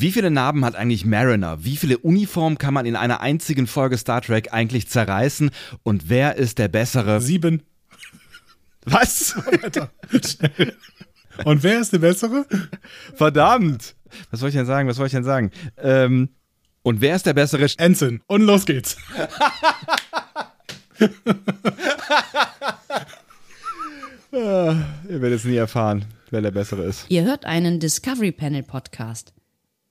Wie viele Narben hat eigentlich Mariner? Wie viele Uniformen kann man in einer einzigen Folge Star Trek eigentlich zerreißen? Und wer ist der bessere? Sieben. Was? Und wer ist der bessere? Verdammt! Was soll ich denn sagen? Was soll ich denn sagen? Ähm, und wer ist der bessere? Ensign. Und los geht's. Ah, ihr werdet es nie erfahren, wer der bessere ist. Ihr hört einen Discovery Panel Podcast.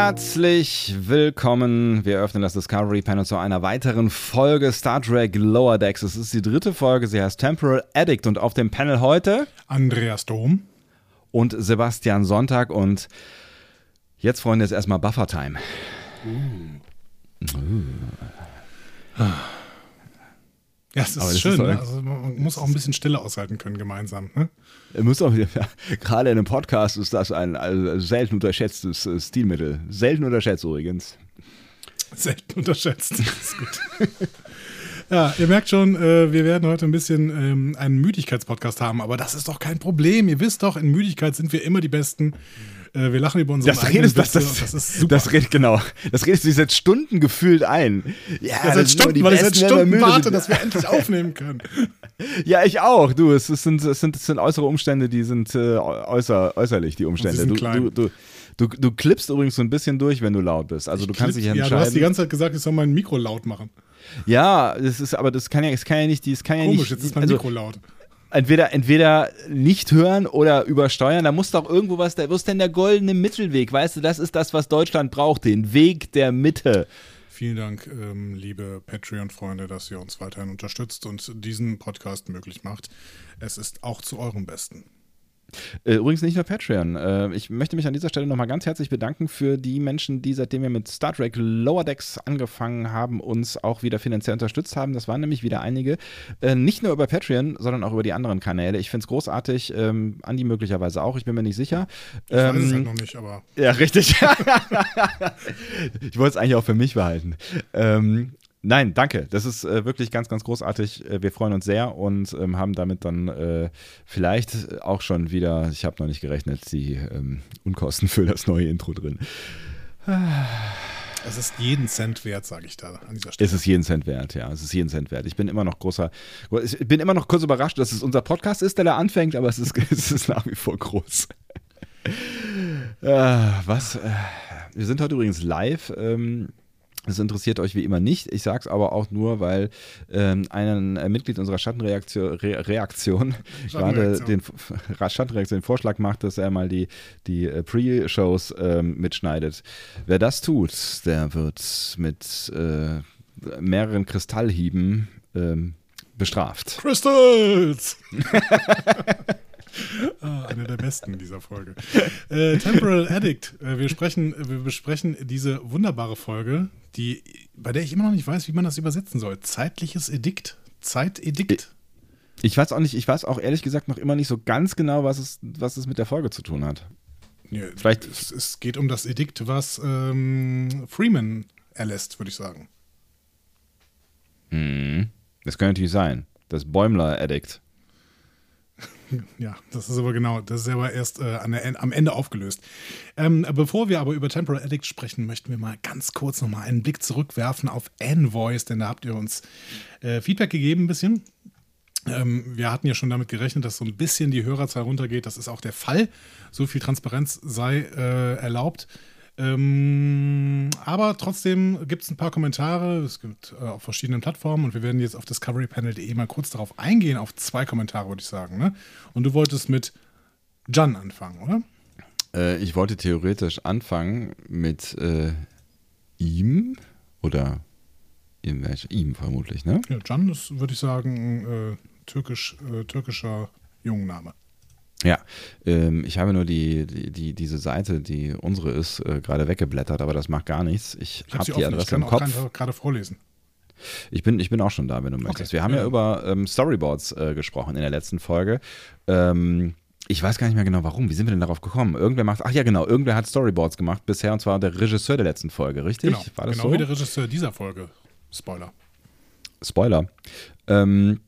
Herzlich willkommen. Wir öffnen das Discovery Panel zu einer weiteren Folge Star Trek Lower Decks. Es ist die dritte Folge. Sie heißt Temporal Addict und auf dem Panel heute Andreas Dom und Sebastian Sonntag. Und jetzt, Freunde, ist erstmal Buffer Time. Uh. Uh. Ja, es ist schön. Ist ne? also man muss auch ein bisschen Stille aushalten können gemeinsam. Ne? Muss auch, ja, gerade in einem Podcast ist das ein also selten unterschätztes äh, Stilmittel. Selten unterschätzt übrigens. Selten unterschätzt. Ist gut. Ja, ihr merkt schon, äh, wir werden heute ein bisschen ähm, einen Müdigkeitspodcast haben, aber das ist doch kein Problem. Ihr wisst doch, in Müdigkeit sind wir immer die Besten. Äh, wir lachen über unsere das redest, das, das, das ist super. Das redet, genau. Das redest du seit Stunden gefühlt ein. Ja, ja seit Stunden, weil ich seit Stunden warte, dass wir endlich aufnehmen können. Ja, ich auch. Du, es, sind, es, sind, es sind äußere Umstände, die sind äh, äußer, äußerlich, die Umstände. Du, du, du, du, du klippst übrigens so ein bisschen durch, wenn du laut bist. Also ich du kannst dich entscheiden. Ja, du hast die ganze Zeit gesagt, ich soll mein Mikro laut machen. Ja, das ist, aber das kann ja, das kann ja nicht, das kann Komisch, ja nicht. jetzt ist mein also, Mikro laut entweder, entweder nicht hören oder übersteuern. Da muss doch irgendwo was, da, wo ist denn der goldene Mittelweg? Weißt du, das ist das, was Deutschland braucht, den Weg der Mitte. Vielen Dank, ähm, liebe Patreon-Freunde, dass ihr uns weiterhin unterstützt und diesen Podcast möglich macht. Es ist auch zu eurem Besten. Äh, übrigens nicht nur Patreon. Äh, ich möchte mich an dieser Stelle nochmal ganz herzlich bedanken für die Menschen, die seitdem wir mit Star Trek Lower Decks angefangen haben, uns auch wieder finanziell unterstützt haben. Das waren nämlich wieder einige. Äh, nicht nur über Patreon, sondern auch über die anderen Kanäle. Ich finde es großartig. Ähm, Andi möglicherweise auch, ich bin mir nicht sicher. Ich ähm, weiß es halt noch nicht, aber. Ja, richtig. ich wollte es eigentlich auch für mich behalten. Ähm, Nein, danke. Das ist äh, wirklich ganz, ganz großartig. Äh, wir freuen uns sehr und ähm, haben damit dann äh, vielleicht auch schon wieder, ich habe noch nicht gerechnet, die ähm, Unkosten für das neue Intro drin. Es ist jeden Cent wert, sage ich da an dieser Stelle. Es ist jeden Cent wert, ja. Es ist jeden Cent wert. Ich bin immer noch großer, ich bin immer noch kurz überrascht, dass es unser Podcast ist, der da anfängt, aber es ist, es ist nach wie vor groß. Äh, was? Äh, wir sind heute übrigens live. Ähm, das interessiert euch wie immer nicht. Ich sage es aber auch nur, weil ähm, ein äh, Mitglied unserer Schattenreaktion Re Reaktion, gerade den Schattenreaktion den Vorschlag macht, dass er mal die, die äh, Pre-Shows ähm, mitschneidet. Wer das tut, der wird mit äh, mehreren Kristallhieben ähm, bestraft. Crystals! ah, eine der besten dieser Folge. Äh, Temporal Addict. Äh, wir, sprechen, wir besprechen diese wunderbare Folge, die, bei der ich immer noch nicht weiß, wie man das übersetzen soll. Zeitliches Edikt. Zeitedikt. Ich weiß auch nicht, ich weiß auch ehrlich gesagt noch immer nicht so ganz genau, was es, was es mit der Folge zu tun hat. Ja, Vielleicht. Es, es, geht um das Edikt, was ähm, Freeman erlässt, würde ich sagen. Hm. Das könnte natürlich sein. Das Bäumler-Edikt. Ja, das ist aber genau, das ist aber erst äh, der, am Ende aufgelöst. Ähm, bevor wir aber über Temporal Addict sprechen, möchten wir mal ganz kurz nochmal einen Blick zurückwerfen auf Envoys, denn da habt ihr uns äh, Feedback gegeben ein bisschen. Ähm, wir hatten ja schon damit gerechnet, dass so ein bisschen die Hörerzahl runtergeht. Das ist auch der Fall. So viel Transparenz sei äh, erlaubt. Ähm, aber trotzdem gibt es ein paar Kommentare. Es gibt äh, auf verschiedenen Plattformen und wir werden jetzt auf discoverypanel.de mal kurz darauf eingehen, auf zwei Kommentare, würde ich sagen. Ne? Und du wolltest mit Jan anfangen, oder? Äh, ich wollte theoretisch anfangen mit äh, ihm oder ihm, ihm vermutlich, ne? Ja, Can ist, würde ich sagen, äh, türkisch, äh, türkischer jungen Name. Ja, ähm, ich habe nur die, die, die, diese Seite, die unsere ist, äh, gerade weggeblättert, aber das macht gar nichts. Ich, Ich habe habe die offen. Adresse Ich kann im Kopf. gerade- gerade vorlesen. Ich bin, ich bin auch schon da, wenn du möchtest. Wir haben ja, ja. über ähm, Storyboards äh, gesprochen in der letzten Folge. Ähm, ich weiß gar nicht mehr genau warum. Wie sind wir denn darauf gekommen? Irgendwer macht, ach ja, genau, irgendwer hat Storyboards gemacht bisher und zwar der Regisseur der letzten Folge, richtig? Genau, War das genau so? wie der Regisseur dieser Folge. Spoiler. Spoiler. Ähm,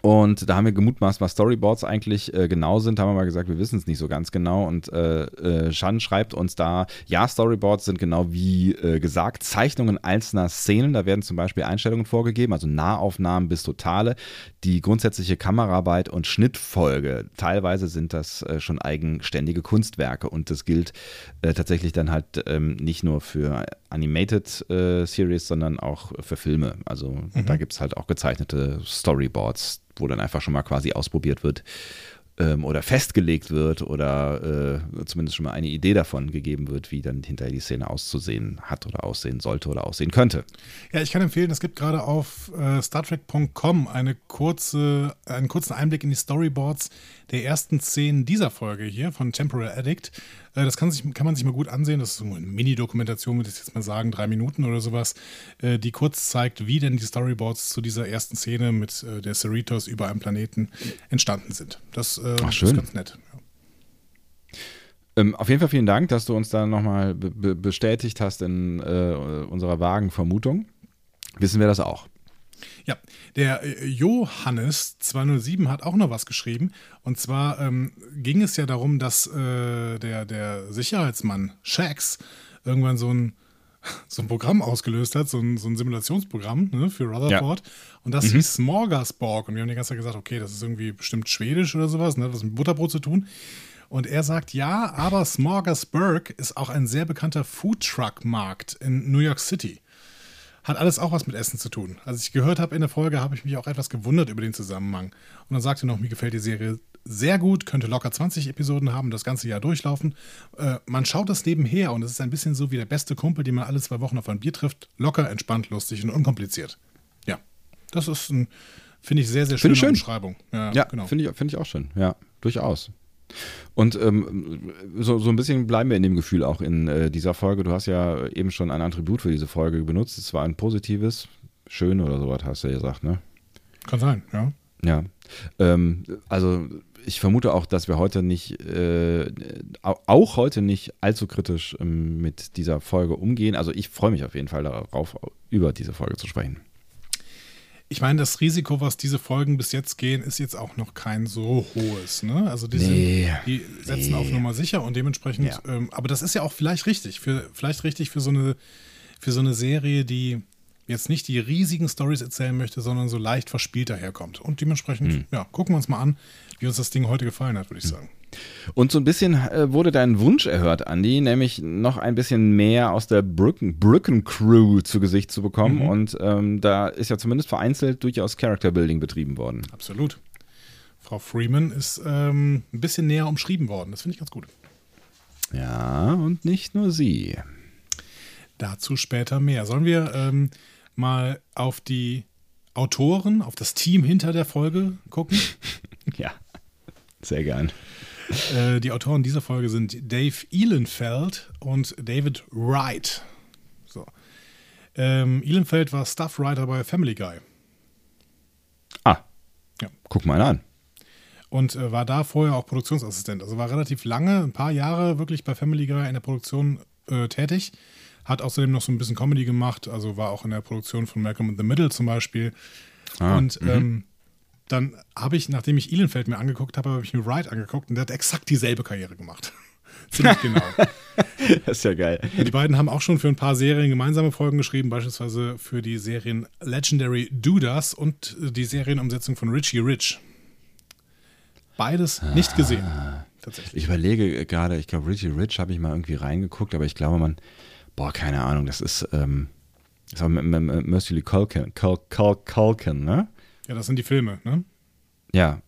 und da haben wir gemutmaßt, was Storyboards eigentlich äh, genau sind. Haben wir mal gesagt, wir wissen es nicht so ganz genau. Und äh, äh, Shan schreibt uns da, ja, Storyboards sind genau wie äh, gesagt Zeichnungen einzelner Szenen. Da werden zum Beispiel Einstellungen vorgegeben, also Nahaufnahmen bis totale, die grundsätzliche Kameraarbeit und Schnittfolge. Teilweise sind das äh, schon eigenständige Kunstwerke und das gilt äh, tatsächlich dann halt ähm, nicht nur für Animated äh, Series, sondern auch für Filme. Also da gibt es halt auch gezeichnete Storyboards, wo dann einfach schon mal quasi ausprobiert wird ähm, oder festgelegt wird oder äh, zumindest schon mal eine Idee davon gegeben wird, wie dann hinterher die Szene auszusehen hat oder aussehen sollte oder aussehen könnte. Ja, ich kann empfehlen, es gibt gerade auf äh, StarTrek.com eine kurze, einen kurzen Einblick in die Storyboards der ersten Szenen dieser Folge hier von Temporal Addict. Äh, das kann, sich, kann man sich mal gut ansehen. Das ist so eine Mini-Dokumentation, würde ich jetzt mal sagen, drei Minuten oder sowas, äh, die kurz zeigt, wie denn die Storyboards zu dieser ersten Szene mit äh, der Cerritos über einem Planeten entstanden sind. Das Ach, ist ganz nett. Ähm, auf jeden Fall vielen Dank, dass du uns da nochmal be be bestätigt hast in äh, unserer vagen Vermutung. Wissen wir das auch. Ja, der äh, Johannes 207 hat auch noch was geschrieben. Und zwar ähm, ging es ja darum, dass äh, der, der Sicherheitsmann Shax irgendwann so ein, so ein Programm ausgelöst hat, so ein, so ein Simulationsprogramm ne, für Rutherford. Und das hieß Smorgasborg. Und wir haben die ganze Zeit gesagt, okay, das ist irgendwie bestimmt schwedisch oder sowas, ne, was mit Butterbrot zu tun. Und er sagt, ja, aber Smorgasburg ist auch ein sehr bekannter Foodtruck-Markt in New York City hat alles auch was mit Essen zu tun. Als ich gehört habe in der Folge, habe ich mich auch etwas gewundert über den Zusammenhang. Und dann sagte er noch, mir gefällt die Serie sehr gut, könnte locker 20 Episoden haben, das ganze Jahr durchlaufen. Äh, man schaut das nebenher und es ist ein bisschen so wie der beste Kumpel, den man alle zwei Wochen auf ein Bier trifft. Locker, entspannt, lustig und unkompliziert. Ja, das ist ein, finde ich, sehr, sehr schöne schön. Umschreibung. Ja, Ja, genau. finde ich, find ich auch schön. Ja, durchaus. Und ähm, so, so ein bisschen bleiben wir in dem Gefühl auch in äh, dieser Folge. Du hast ja eben schon ein Attribut für diese Folge benutzt. Es war ein positives, schön oder sowas, hast du ja gesagt, ne? Kann sein, ja. Ja. Ähm, also ich vermute auch, dass wir heute nicht, äh, au- auch heute nicht allzu kritisch ähm, mit dieser Folge umgehen. Also ich freue mich auf jeden Fall darauf, über diese Folge zu sprechen. Ich meine, das Risiko, was diese Folgen bis jetzt gehen, ist jetzt auch noch kein so hohes. Ne? Also die, Nee, sind, die setzen nee. auf Nummer sicher und dementsprechend, Ja. ähm, aber das ist ja auch vielleicht richtig, für, vielleicht richtig für so eine, für so eine Serie, die jetzt nicht die riesigen Stories erzählen möchte, sondern so leicht verspielt daherkommt. Und dementsprechend, Hm. ja, gucken wir uns mal an, wie uns das Ding heute gefallen hat, würde ich sagen. Und so ein bisschen äh, wurde dein Wunsch erhört, Andy, nämlich noch ein bisschen mehr aus der Brücken, Brücken-Crew zu Gesicht zu bekommen. Mhm. Und ähm, da ist ja zumindest vereinzelt durchaus Character-Building betrieben worden. Absolut. Frau Freeman ist ähm, ein bisschen näher umschrieben worden. Das finde ich ganz gut. Ja, und nicht nur sie. Dazu später mehr. Sollen wir ähm, mal auf die Autoren, auf das Team hinter der Folge gucken? Ja, sehr gern. Äh, die Autoren dieser Folge sind Dave Ehlenfeld und David Wright. So. Ähm, Ehlenfeld war Staffwriter bei Family Guy Ah, Ja. guck mal an. und äh, war da vorher auch Produktionsassistent. Also war relativ lange, ein paar Jahre wirklich bei Family Guy in der Produktion äh, tätig. Hat außerdem noch so ein bisschen Comedy gemacht, also war auch in der Produktion von Malcolm in the Middle zum Beispiel. Ah, und ähm, dann habe ich, nachdem ich Ehlenfeld mir angeguckt habe, habe ich mir Wright angeguckt und der hat exakt dieselbe Karriere gemacht. Ziemlich genau. Das ist ja geil. Die beiden haben auch schon für ein paar Serien gemeinsame Folgen geschrieben, beispielsweise für die Serien Legendary Dudas und äh, die Serienumsetzung von Richie Rich. Beides nicht gesehen. Tatsächlich. Ich überlege gerade, ich glaube, Richie Rich habe ich mal irgendwie reingeguckt, aber ich glaube, man, boah, keine Ahnung, das ist, ähm, das war M- M- M- Mercily Culkin, Cul Cul Culkin, ne? Ja, das sind die Filme. Ne? Ja.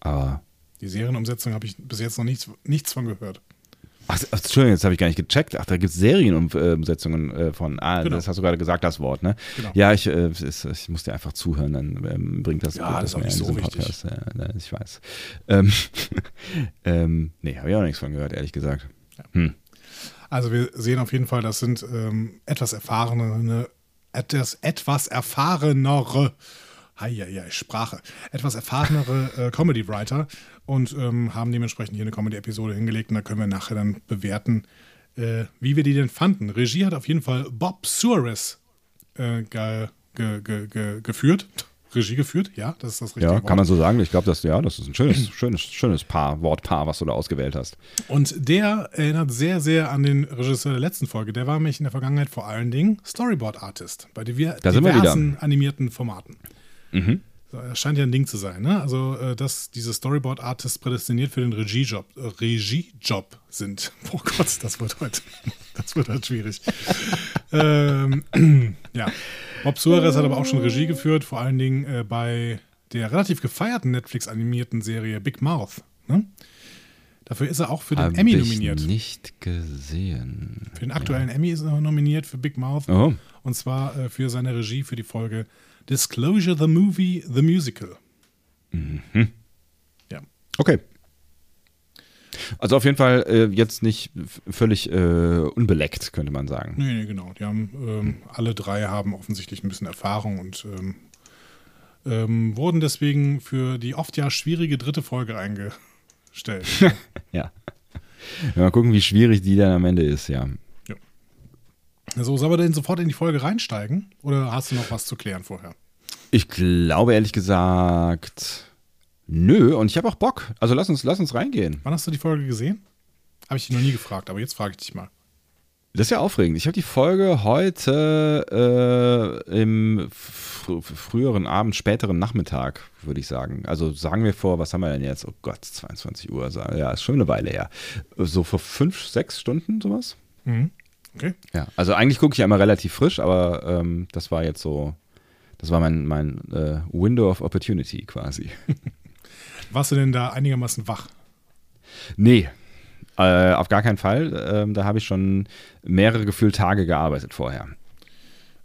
Aber, Die Serienumsetzung habe ich bis jetzt noch nichts, nichts von gehört. Ach, Entschuldigung, jetzt habe ich gar nicht gecheckt. Ach, da gibt es Serienumsetzungen äh, von. Ah, genau. das hast du gerade gesagt, das Wort, ne? Genau. Ja, ich, äh, ist, ich muss dir einfach zuhören, dann ähm, bringt das, ja, das, das mehr in so Podcast. Ja, ich weiß. Ähm, ähm, nee, habe ich auch nichts von gehört, ehrlich gesagt. Hm. Also wir sehen auf jeden Fall, das sind ähm, etwas erfahrene, etwas, etwas erfahrenere Heieiei, Sprache. Etwas erfahrenere äh, Comedy-Writer und ähm, haben dementsprechend hier eine Comedy-Episode hingelegt und da können wir nachher dann bewerten, äh, wie wir die denn fanden. Regie hat auf jeden Fall Bob Suarez äh, ge, ge, ge, geführt. Regie geführt, ja, das ist das richtige Ja, Wort. kann man so sagen. Ich glaube, das, ja, das ist ein schönes, schönes, schönes Paar, Wortpaar, was du da ausgewählt hast. Und der erinnert sehr, sehr an den Regisseur der letzten Folge. Der war nämlich in der Vergangenheit vor allen Dingen Storyboard-Artist bei diver da diversen animierten Formaten. Mhm. Das scheint ja ein Ding zu sein, ne? Also, äh, dass diese Storyboard-Artists prädestiniert für den Regiejob, äh, Regiejob sind. Oh Gott, das wird heute, das wird heute schwierig. ähm, ja. Bob Suarez hat aber auch schon Regie geführt, vor allen Dingen äh, bei der relativ gefeierten Netflix-animierten Serie Big Mouth. Ne? Dafür ist er auch für den Hab Emmy nominiert. Ich nicht gesehen. Für den aktuellen ja. Emmy ist er nominiert für Big Mouth. Oh. Und zwar äh, für seine Regie für die Folge Disclosure the Movie, The Musical. Mhm. Ja. Okay. Also auf jeden Fall äh, jetzt nicht völlig äh, unbeleckt, könnte man sagen. Nee, nee, genau. Die haben ähm, alle drei haben offensichtlich ein bisschen Erfahrung und ähm, ähm, wurden deswegen für die oft ja schwierige dritte Folge eingestellt. ja. Mal gucken, wie schwierig die dann am Ende ist, ja. So, sollen wir denn sofort in die Folge reinsteigen? Oder hast du noch was zu klären vorher? Ich glaube ehrlich gesagt, nö. Und ich habe auch Bock. Also lass uns, lass uns reingehen. Wann hast du die Folge gesehen? Habe ich dich noch nie gefragt, aber jetzt frage ich dich mal. Das ist ja aufregend. Ich habe die Folge heute äh, im fr früheren Abend, späteren Nachmittag, würde ich sagen. Also sagen wir vor, was haben wir denn jetzt? Oh Gott, 22 Uhr. Ja, ist schon eine Weile her. So vor fünf, sechs Stunden sowas. Mhm. Okay. Ja, also eigentlich gucke ich ja immer relativ frisch, aber ähm, das war jetzt so, das war mein, mein äh, Window of Opportunity quasi. Warst du denn da einigermaßen wach? Nee, äh, auf gar keinen Fall. Ähm, da habe ich schon mehrere gefühlt Tage gearbeitet vorher.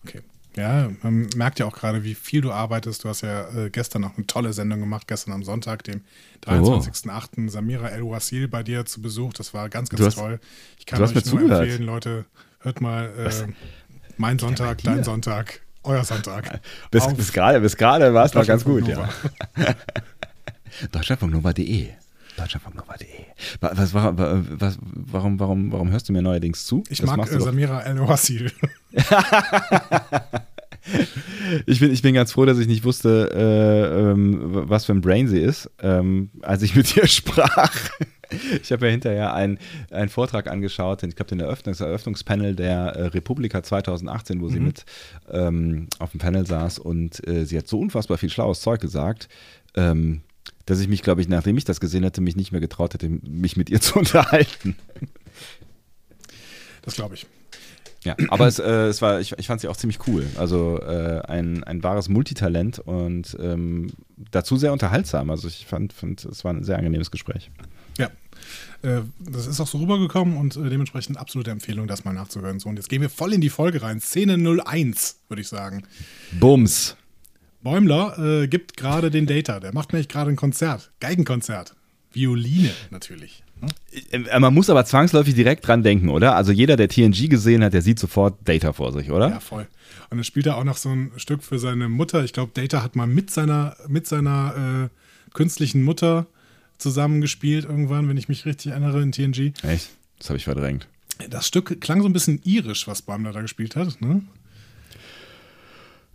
Okay. Ja, man merkt ja auch gerade, wie viel du arbeitest. Du hast ja äh, gestern noch eine tolle Sendung gemacht, gestern am Sonntag, dem 23.08. Oh. Samira El-Wasil bei dir zu Besuch. Das war ganz, ganz hast, toll. Ich kann euch nur zugehört. empfehlen, Leute, hört mal äh, mein Sonntag, dein Sonntag, euer Sonntag. bis, bis gerade bis war es noch ganz gut, ja. Deutschlandfunknova.de Deutschlandfunknova.de was, was, was, warum, warum, warum hörst du mir neuerdings zu? Ich das mag äh, Samira El-Wasil. ich, bin, ich bin ganz froh, dass ich nicht wusste, äh, ähm, was für ein Brain sie ist, ähm, als ich mit ihr sprach. Ich habe ja hinterher einen, einen Vortrag angeschaut, ich glaube den Eröffnungs Eröffnungspanel der äh, Republika 2018, wo mhm. sie mit ähm, auf dem Panel saß und äh, sie hat so unfassbar viel schlaues Zeug gesagt, ähm, dass ich mich, glaube ich, nachdem ich das gesehen hätte, mich nicht mehr getraut hätte, mich mit ihr zu unterhalten. Das glaube ich. Ja, aber es, äh, es war, ich, ich fand sie auch ziemlich cool. Also äh, ein, ein wahres Multitalent und ähm, dazu sehr unterhaltsam. Also ich fand, fand, es war ein sehr angenehmes Gespräch. Ja, äh, das ist auch so rübergekommen und äh, dementsprechend absolute Empfehlung, das mal nachzuhören. So, und jetzt gehen wir voll in die Folge rein. Szene 01, würde ich sagen. Bums. Bäumler äh, gibt gerade den Data. Der macht nämlich gerade ein Konzert. Geigenkonzert. Violine natürlich. Äh, man muss aber zwangsläufig direkt dran denken, oder? Also jeder, der TNG gesehen hat, der sieht sofort Data vor sich, oder? Ja, voll. Und dann spielt er auch noch so ein Stück für seine Mutter. Ich glaube, Data hat mal mit seiner, mit seiner äh, künstlichen Mutter zusammengespielt irgendwann, wenn ich mich richtig erinnere, in TNG. Echt? Das habe ich verdrängt. Das Stück klang so ein bisschen irisch, was Bäumler da gespielt hat, ne?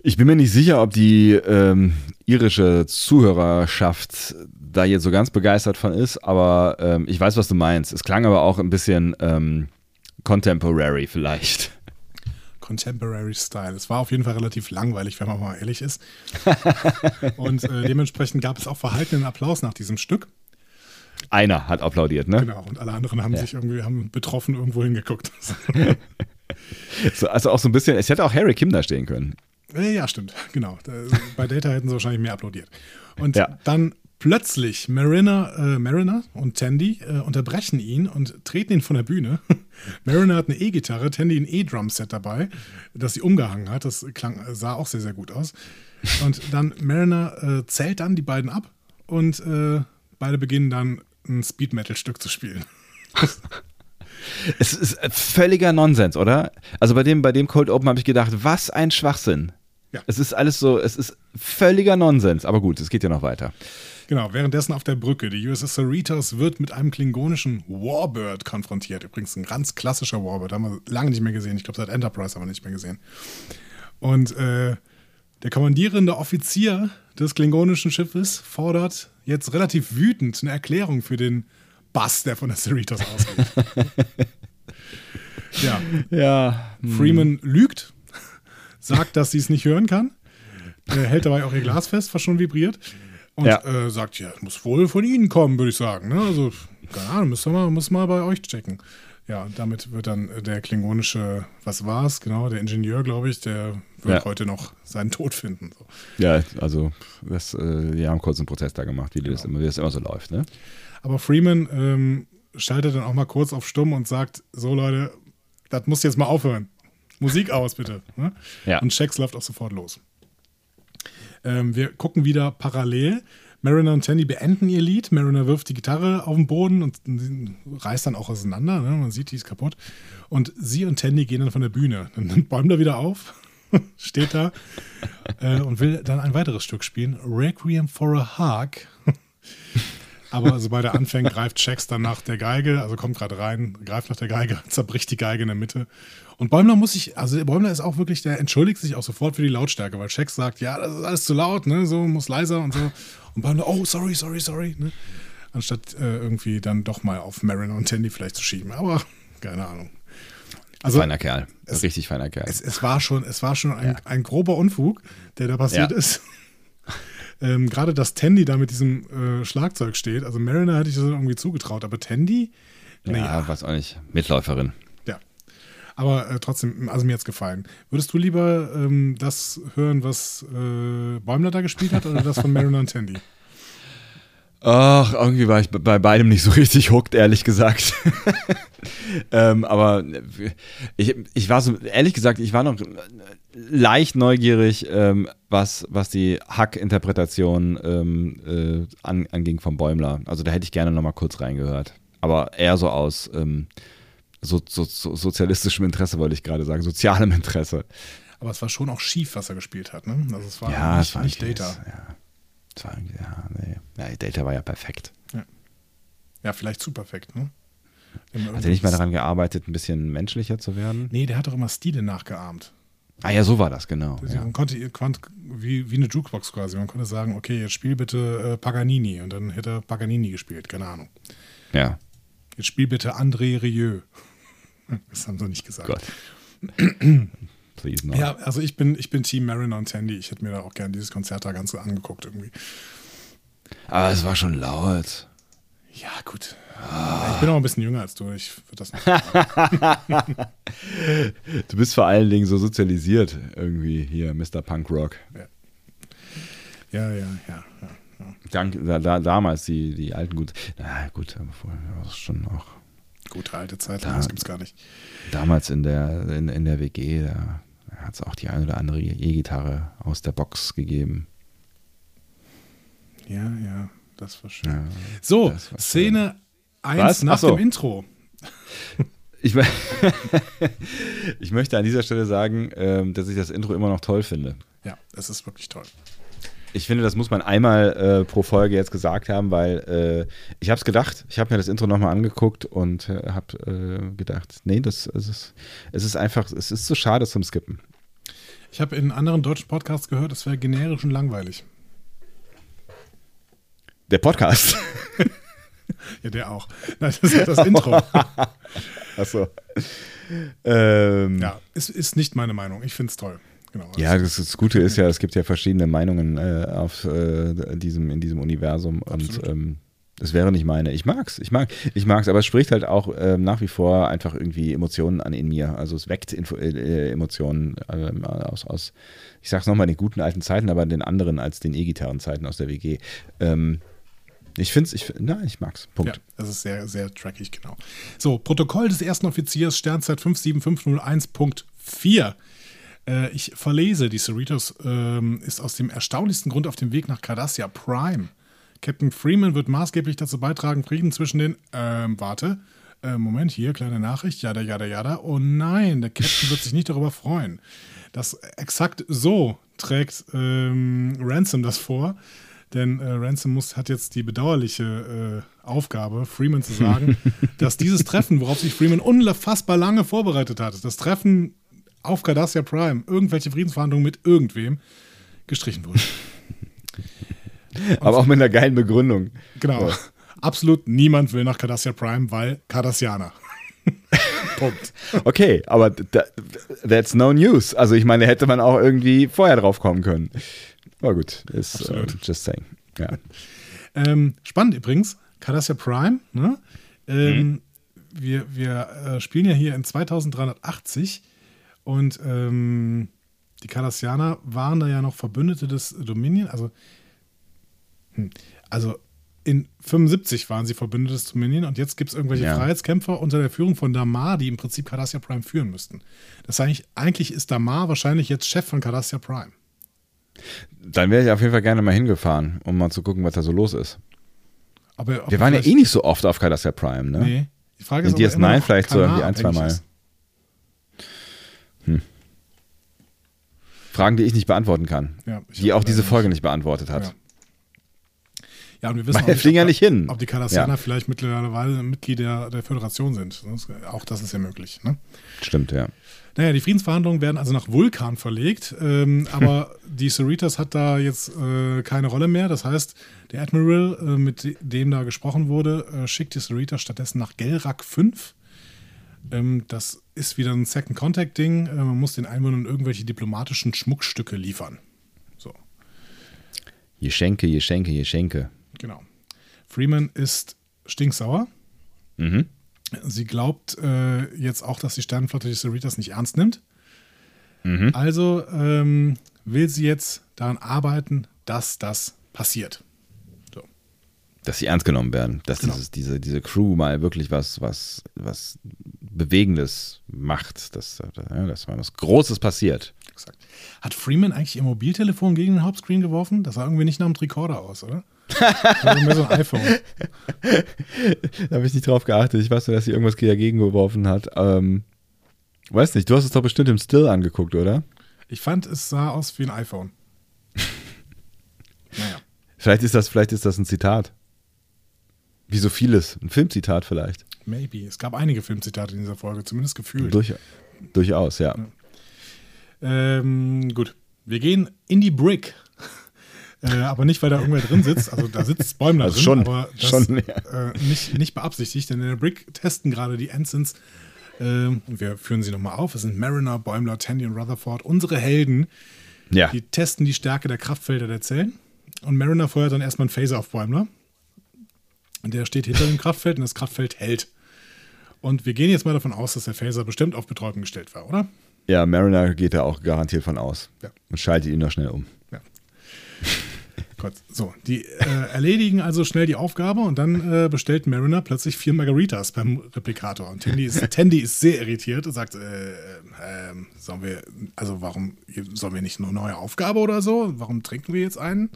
Ich bin mir nicht sicher, ob die ähm, irische Zuhörerschaft da jetzt so ganz begeistert von ist, aber ähm, ich weiß, was du meinst. Es klang aber auch ein bisschen ähm, contemporary vielleicht. Contemporary Style. Es war auf jeden Fall relativ langweilig, wenn man mal ehrlich ist. Und äh, dementsprechend gab es auch verhaltenen Applaus nach diesem Stück. Einer hat applaudiert, ne? Genau, und alle anderen haben ja. sich irgendwie haben betroffen irgendwo hingeguckt. so, also auch so ein bisschen, es hätte auch Harry Kim da stehen können. Ja, stimmt, genau. Bei Data hätten sie wahrscheinlich mehr applaudiert. Und ja. dann Plötzlich Mariner, äh, Mariner und Tandy äh, unterbrechen ihn und treten ihn von der Bühne. Mariner hat eine E-Gitarre, Tandy ein E-Drum-Set dabei, das sie umgehangen hat. Das klang, sah auch sehr, sehr gut aus. Und dann Mariner äh, zählt dann die beiden ab und äh, beide beginnen dann ein Speed-Metal-Stück zu spielen. es ist völliger Nonsens, oder? Also bei dem, bei dem Cold Open habe ich gedacht, was ein Schwachsinn. Ja. Es ist alles so, es ist völliger Nonsens. Aber gut, es geht ja noch weiter. Genau, währenddessen auf der Brücke. Die USS Cerritos wird mit einem klingonischen Warbird konfrontiert. Übrigens ein ganz klassischer Warbird. Haben wir lange nicht mehr gesehen. Ich glaube, seit Enterprise haben wir nicht mehr gesehen. Und äh, der kommandierende Offizier des klingonischen Schiffes fordert jetzt relativ wütend eine Erklärung für den Bass, der von der Cerritos ausgeht. ja. ja. Hm. Freeman lügt, sagt, dass sie es nicht hören kann, hält dabei auch ihr Glas fest, was schon vibriert. Und ja. äh, sagt, ja, muss wohl von Ihnen kommen, würde ich sagen. Ne? Also, keine Ahnung, müssen wir mal, muss mal bei euch checken. Ja, damit wird dann der klingonische, was war es, genau, der Ingenieur, glaube ich, der wird ja. heute noch seinen Tod finden. So. Ja, also das, äh, die haben kurz einen Prozess da gemacht, wie, genau. das, immer, wie das immer so läuft. Ne? Aber Freeman ähm, schaltet dann auch mal kurz auf Stumm und sagt: So, Leute, das muss jetzt mal aufhören. Musik aus, bitte. Ne? Ja. Und Shax läuft auch sofort los. Ähm, wir gucken wieder parallel. Mariner und Tandy beenden ihr Lied. Mariner wirft die Gitarre auf den Boden und reißt dann auch auseinander. Ne? Man sieht, die ist kaputt. Und sie und Tandy gehen dann von der Bühne. Dann nimmt Bäumler wieder auf, steht da äh, und will dann ein weiteres Stück spielen. Requiem for a Hug. Aber sobald er anfängt, greift Shax dann nach der Geige, also kommt gerade rein, greift nach der Geige, zerbricht die Geige in der Mitte. Und Bäumler muss sich, also Bäumler ist auch wirklich, der entschuldigt sich auch sofort für die Lautstärke, weil Shax sagt, ja, das ist alles zu laut, ne, so muss leiser und so. Und Bäumler, oh, sorry, sorry, sorry, ne? Anstatt äh, irgendwie dann doch mal auf Marin und Tandy vielleicht zu schieben. Aber keine Ahnung. Also, feiner Kerl, es, richtig feiner Kerl. Es, es, war schon, es war schon ein, ja. ein grober Unfug, der da passiert ja. ist. ähm, Gerade dass Tandy da mit diesem äh, Schlagzeug steht. Also Mariner hätte ich das irgendwie zugetraut, aber Tandy. Ja, naja. weiß auch nicht. Mitläuferin. Aber äh, trotzdem, also mir hat es gefallen. Würdest du lieber ähm, das hören, was äh, Bäumler da gespielt hat, oder das von Mariner und Tandy? Ach, irgendwie war ich bei beidem nicht so richtig hooked, ehrlich gesagt. ähm, aber ich, ich war so, ehrlich gesagt, ich war noch leicht neugierig, ähm, was, was die Hack-Interpretation ähm, äh, an, anging vom Bäumler. Also da hätte ich gerne nochmal kurz reingehört. Aber eher so aus ähm, so, so, so sozialistischem Interesse, wollte ich gerade sagen, sozialem Interesse. Aber es war schon auch schief, was er gespielt hat, ne? Also es war ja, nicht, es war nicht Data. ja. Es war ja, nee. ja, Data war ja perfekt. Ja, ja vielleicht zu perfekt, ne? Hat er nicht mal daran gearbeitet, ein bisschen menschlicher zu werden? Nee, der hat doch immer Stile nachgeahmt. Ah ja, so war das, genau. Also ja. Man konnte, wie, wie eine Jukebox quasi, man konnte sagen, okay, jetzt spiel bitte äh, Paganini und dann hätte er Paganini gespielt, keine Ahnung. Ja. Jetzt spiel bitte André Rieu. Das haben sie nicht gesagt. Gott. Please not. Ja, also ich bin, ich bin Team Mariner und Tandy. Ich hätte mir da auch gerne dieses Konzert da ganz so angeguckt irgendwie. Aber es war schon laut. Ja, gut. Ah. Ich bin auch ein bisschen jünger als du. Ich würde das nicht. du bist vor allen Dingen so sozialisiert irgendwie hier, Mr. Punk Rock. Ja, ja, ja. ja, ja. Dank, da, da, damals die, die alten gut. Na gut, aber vorher war es schon auch. Gute alte Zeit, da, das gibt's gar nicht. Damals in der, in, in der WG, da hat es auch die eine oder andere E-Gitarre aus der Box gegeben. Ja, ja, das war schön. Ja, so, Szene 1 nach so. dem Intro. Ich, ich, möchte an dieser Stelle sagen, ähm, dass ich das Intro immer noch toll finde. Ja, es ist wirklich toll. Ich finde, das muss man einmal äh, pro Folge jetzt gesagt haben, weil äh, ich habe es gedacht, ich habe mir das Intro nochmal angeguckt und äh, habe äh, gedacht, nee, das, es, ist, es ist einfach, es ist zu schade zum Skippen. Ich habe in anderen deutschen Podcasts gehört, es wäre generisch und langweilig. Der Podcast. ja, der auch. Nein, das ist das Intro. Achso. Ähm, ja, es ist nicht meine Meinung. Ich finde es toll. Genau, ja, das, das, Gute ist ja, es gibt ja verschiedene Meinungen äh, auf äh, diesem, in diesem Universum. Absolut. Und ähm, das wäre nicht meine. Ich mag's, ich mag, ich mag's, aber es spricht halt auch äh, nach wie vor einfach irgendwie Emotionen an in mir. Also es weckt Info, äh, Emotionen äh, aus, aus, ich sag's nochmal, den guten alten Zeiten, aber den anderen als den E-Gitarren-Zeiten aus der WG. Ähm, Ich finde es, ich, nein, ich mag's. Punkt. Ja, das ist sehr, sehr trackig, genau. So, Protokoll des ersten Offiziers, Sternzeit 57501.4. Äh, ich verlese, die Cerritos ähm, ist aus dem erstaunlichsten Grund auf dem Weg nach Cardassia Prime. Captain Freeman wird maßgeblich dazu beitragen, Frieden zwischen den, ähm, warte, äh, Moment, hier, kleine Nachricht, jada, jada, jada. Oh nein, der Captain wird sich nicht darüber freuen. Das exakt so trägt ähm, Ransom das vor. Denn äh, Ransom muss, hat jetzt die bedauerliche äh, Aufgabe, Freeman zu sagen, dass dieses Treffen, worauf sich Freeman unfassbar lange vorbereitet hat, das Treffen auf Cardassia Prime, irgendwelche Friedensverhandlungen mit irgendwem, gestrichen wurde. Aber auch mit einer geilen Begründung. Genau. Ja. Absolut niemand will nach Cardassia Prime, weil Cardassianer. Punkt. Okay, aber that's no news. Also ich meine, hätte man auch irgendwie vorher drauf kommen können. Aber gut, ist uh, just saying. Ja. Ähm, spannend übrigens, Cardassia Prime, ne? Ähm, mhm. Wir, wir äh, spielen ja hier in 2380 und ähm, die Cardassianer waren da ja noch Verbündete des Dominion. Also, hm, also in 75 waren sie Verbündete des Dominion und jetzt gibt es irgendwelche ja. Freiheitskämpfer unter der Führung von Damar, die im Prinzip Cardassia Prime führen müssten. Das heißt, eigentlich, eigentlich ist Damar wahrscheinlich jetzt Chef von Cardassia Prime. Dann wäre ich auf jeden Fall gerne mal hingefahren, um mal zu gucken, was da so los ist. Aber, wir waren ja eh nicht so oft auf Cardassia Prime, ne? Nee. Die Frage ist In DS9 vielleicht so irgendwie ein, zwei Mal. Hm. Fragen, die ich nicht beantworten kann. Ja, die auch diese Folge nicht beantwortet hat. Ja. Ja, und wir wissen auch nicht, ja nicht hin. ob die Cardassianer ja. vielleicht mittlerweile Mitglied der, der Föderation sind. Auch das ist ja möglich. Ne? Stimmt, ja. Naja, die Friedensverhandlungen werden also nach Vulkan verlegt, ähm, aber die Cerritos hat da jetzt äh, keine Rolle mehr. Das heißt, der Admiral, äh, mit dem da gesprochen wurde, äh, schickt die Cerritos stattdessen nach Gelrak 5. Ähm, das ist wieder ein Second Contact-Ding. Äh, man muss den Einwohnern irgendwelche diplomatischen Schmuckstücke liefern. So. Geschenke, Geschenke, Geschenke. Genau. Freeman ist stinksauer. Mhm. Sie glaubt äh, jetzt auch, dass die Sternenflotte die Cerritos nicht ernst nimmt. Mhm. Also ähm, will sie jetzt daran arbeiten, dass das passiert. Dass sie ernst genommen werden, dass genau. dieses, diese, diese Crew mal wirklich was, was, was Bewegendes macht, dass, dass mal was Großes passiert. Exakt. Hat Freeman eigentlich ihr Mobiltelefon gegen den Hauptscreen geworfen? Das sah irgendwie nicht nach einem Tricorder aus, oder? mehr so ein iPhone. da habe ich nicht drauf geachtet. Ich weiß nur, dass sie irgendwas dagegen geworfen hat. Ähm, weiß nicht, du hast es doch bestimmt im Still angeguckt, oder? Ich fand, es sah aus wie ein iPhone. naja. Vielleicht ist das, vielleicht ist das ein Zitat. Wie so vieles. Ein Filmzitat vielleicht. Maybe. Es gab einige Filmzitate in dieser Folge, zumindest gefühlt. Durch, durchaus, ja. ja. Ähm, gut. Wir gehen in die Brick. Äh, aber nicht, weil da irgendwer drin sitzt. Also da sitzt Bäumler also drin, schon, aber das schon, ja. äh, nicht, nicht beabsichtigt. Denn in der Brick testen gerade die Ensigns äh, und wir führen sie nochmal auf. Es sind Mariner, Bäumler, Tandy und Rutherford, unsere Helden. Ja. Die testen die Stärke der Kraftfelder der Zellen. Und Mariner feuert dann erstmal einen Phaser auf Bäumler. Und der steht hinter dem Kraftfeld und das Kraftfeld hält. Und wir gehen jetzt mal davon aus, dass der Phaser bestimmt auf Betäubung gestellt war, oder? Ja, Mariner geht da auch garantiert von aus. Ja. Und schaltet ihn noch schnell um. Ja. Gott. So, die äh, erledigen also schnell die Aufgabe und dann äh, bestellt Mariner plötzlich vier Margaritas beim Replikator. Und Tandy ist, Tandy ist sehr irritiert und sagt, äh, äh, sollen wir, also warum, sollen wir nicht eine neue Aufgabe oder so? Warum trinken wir jetzt einen?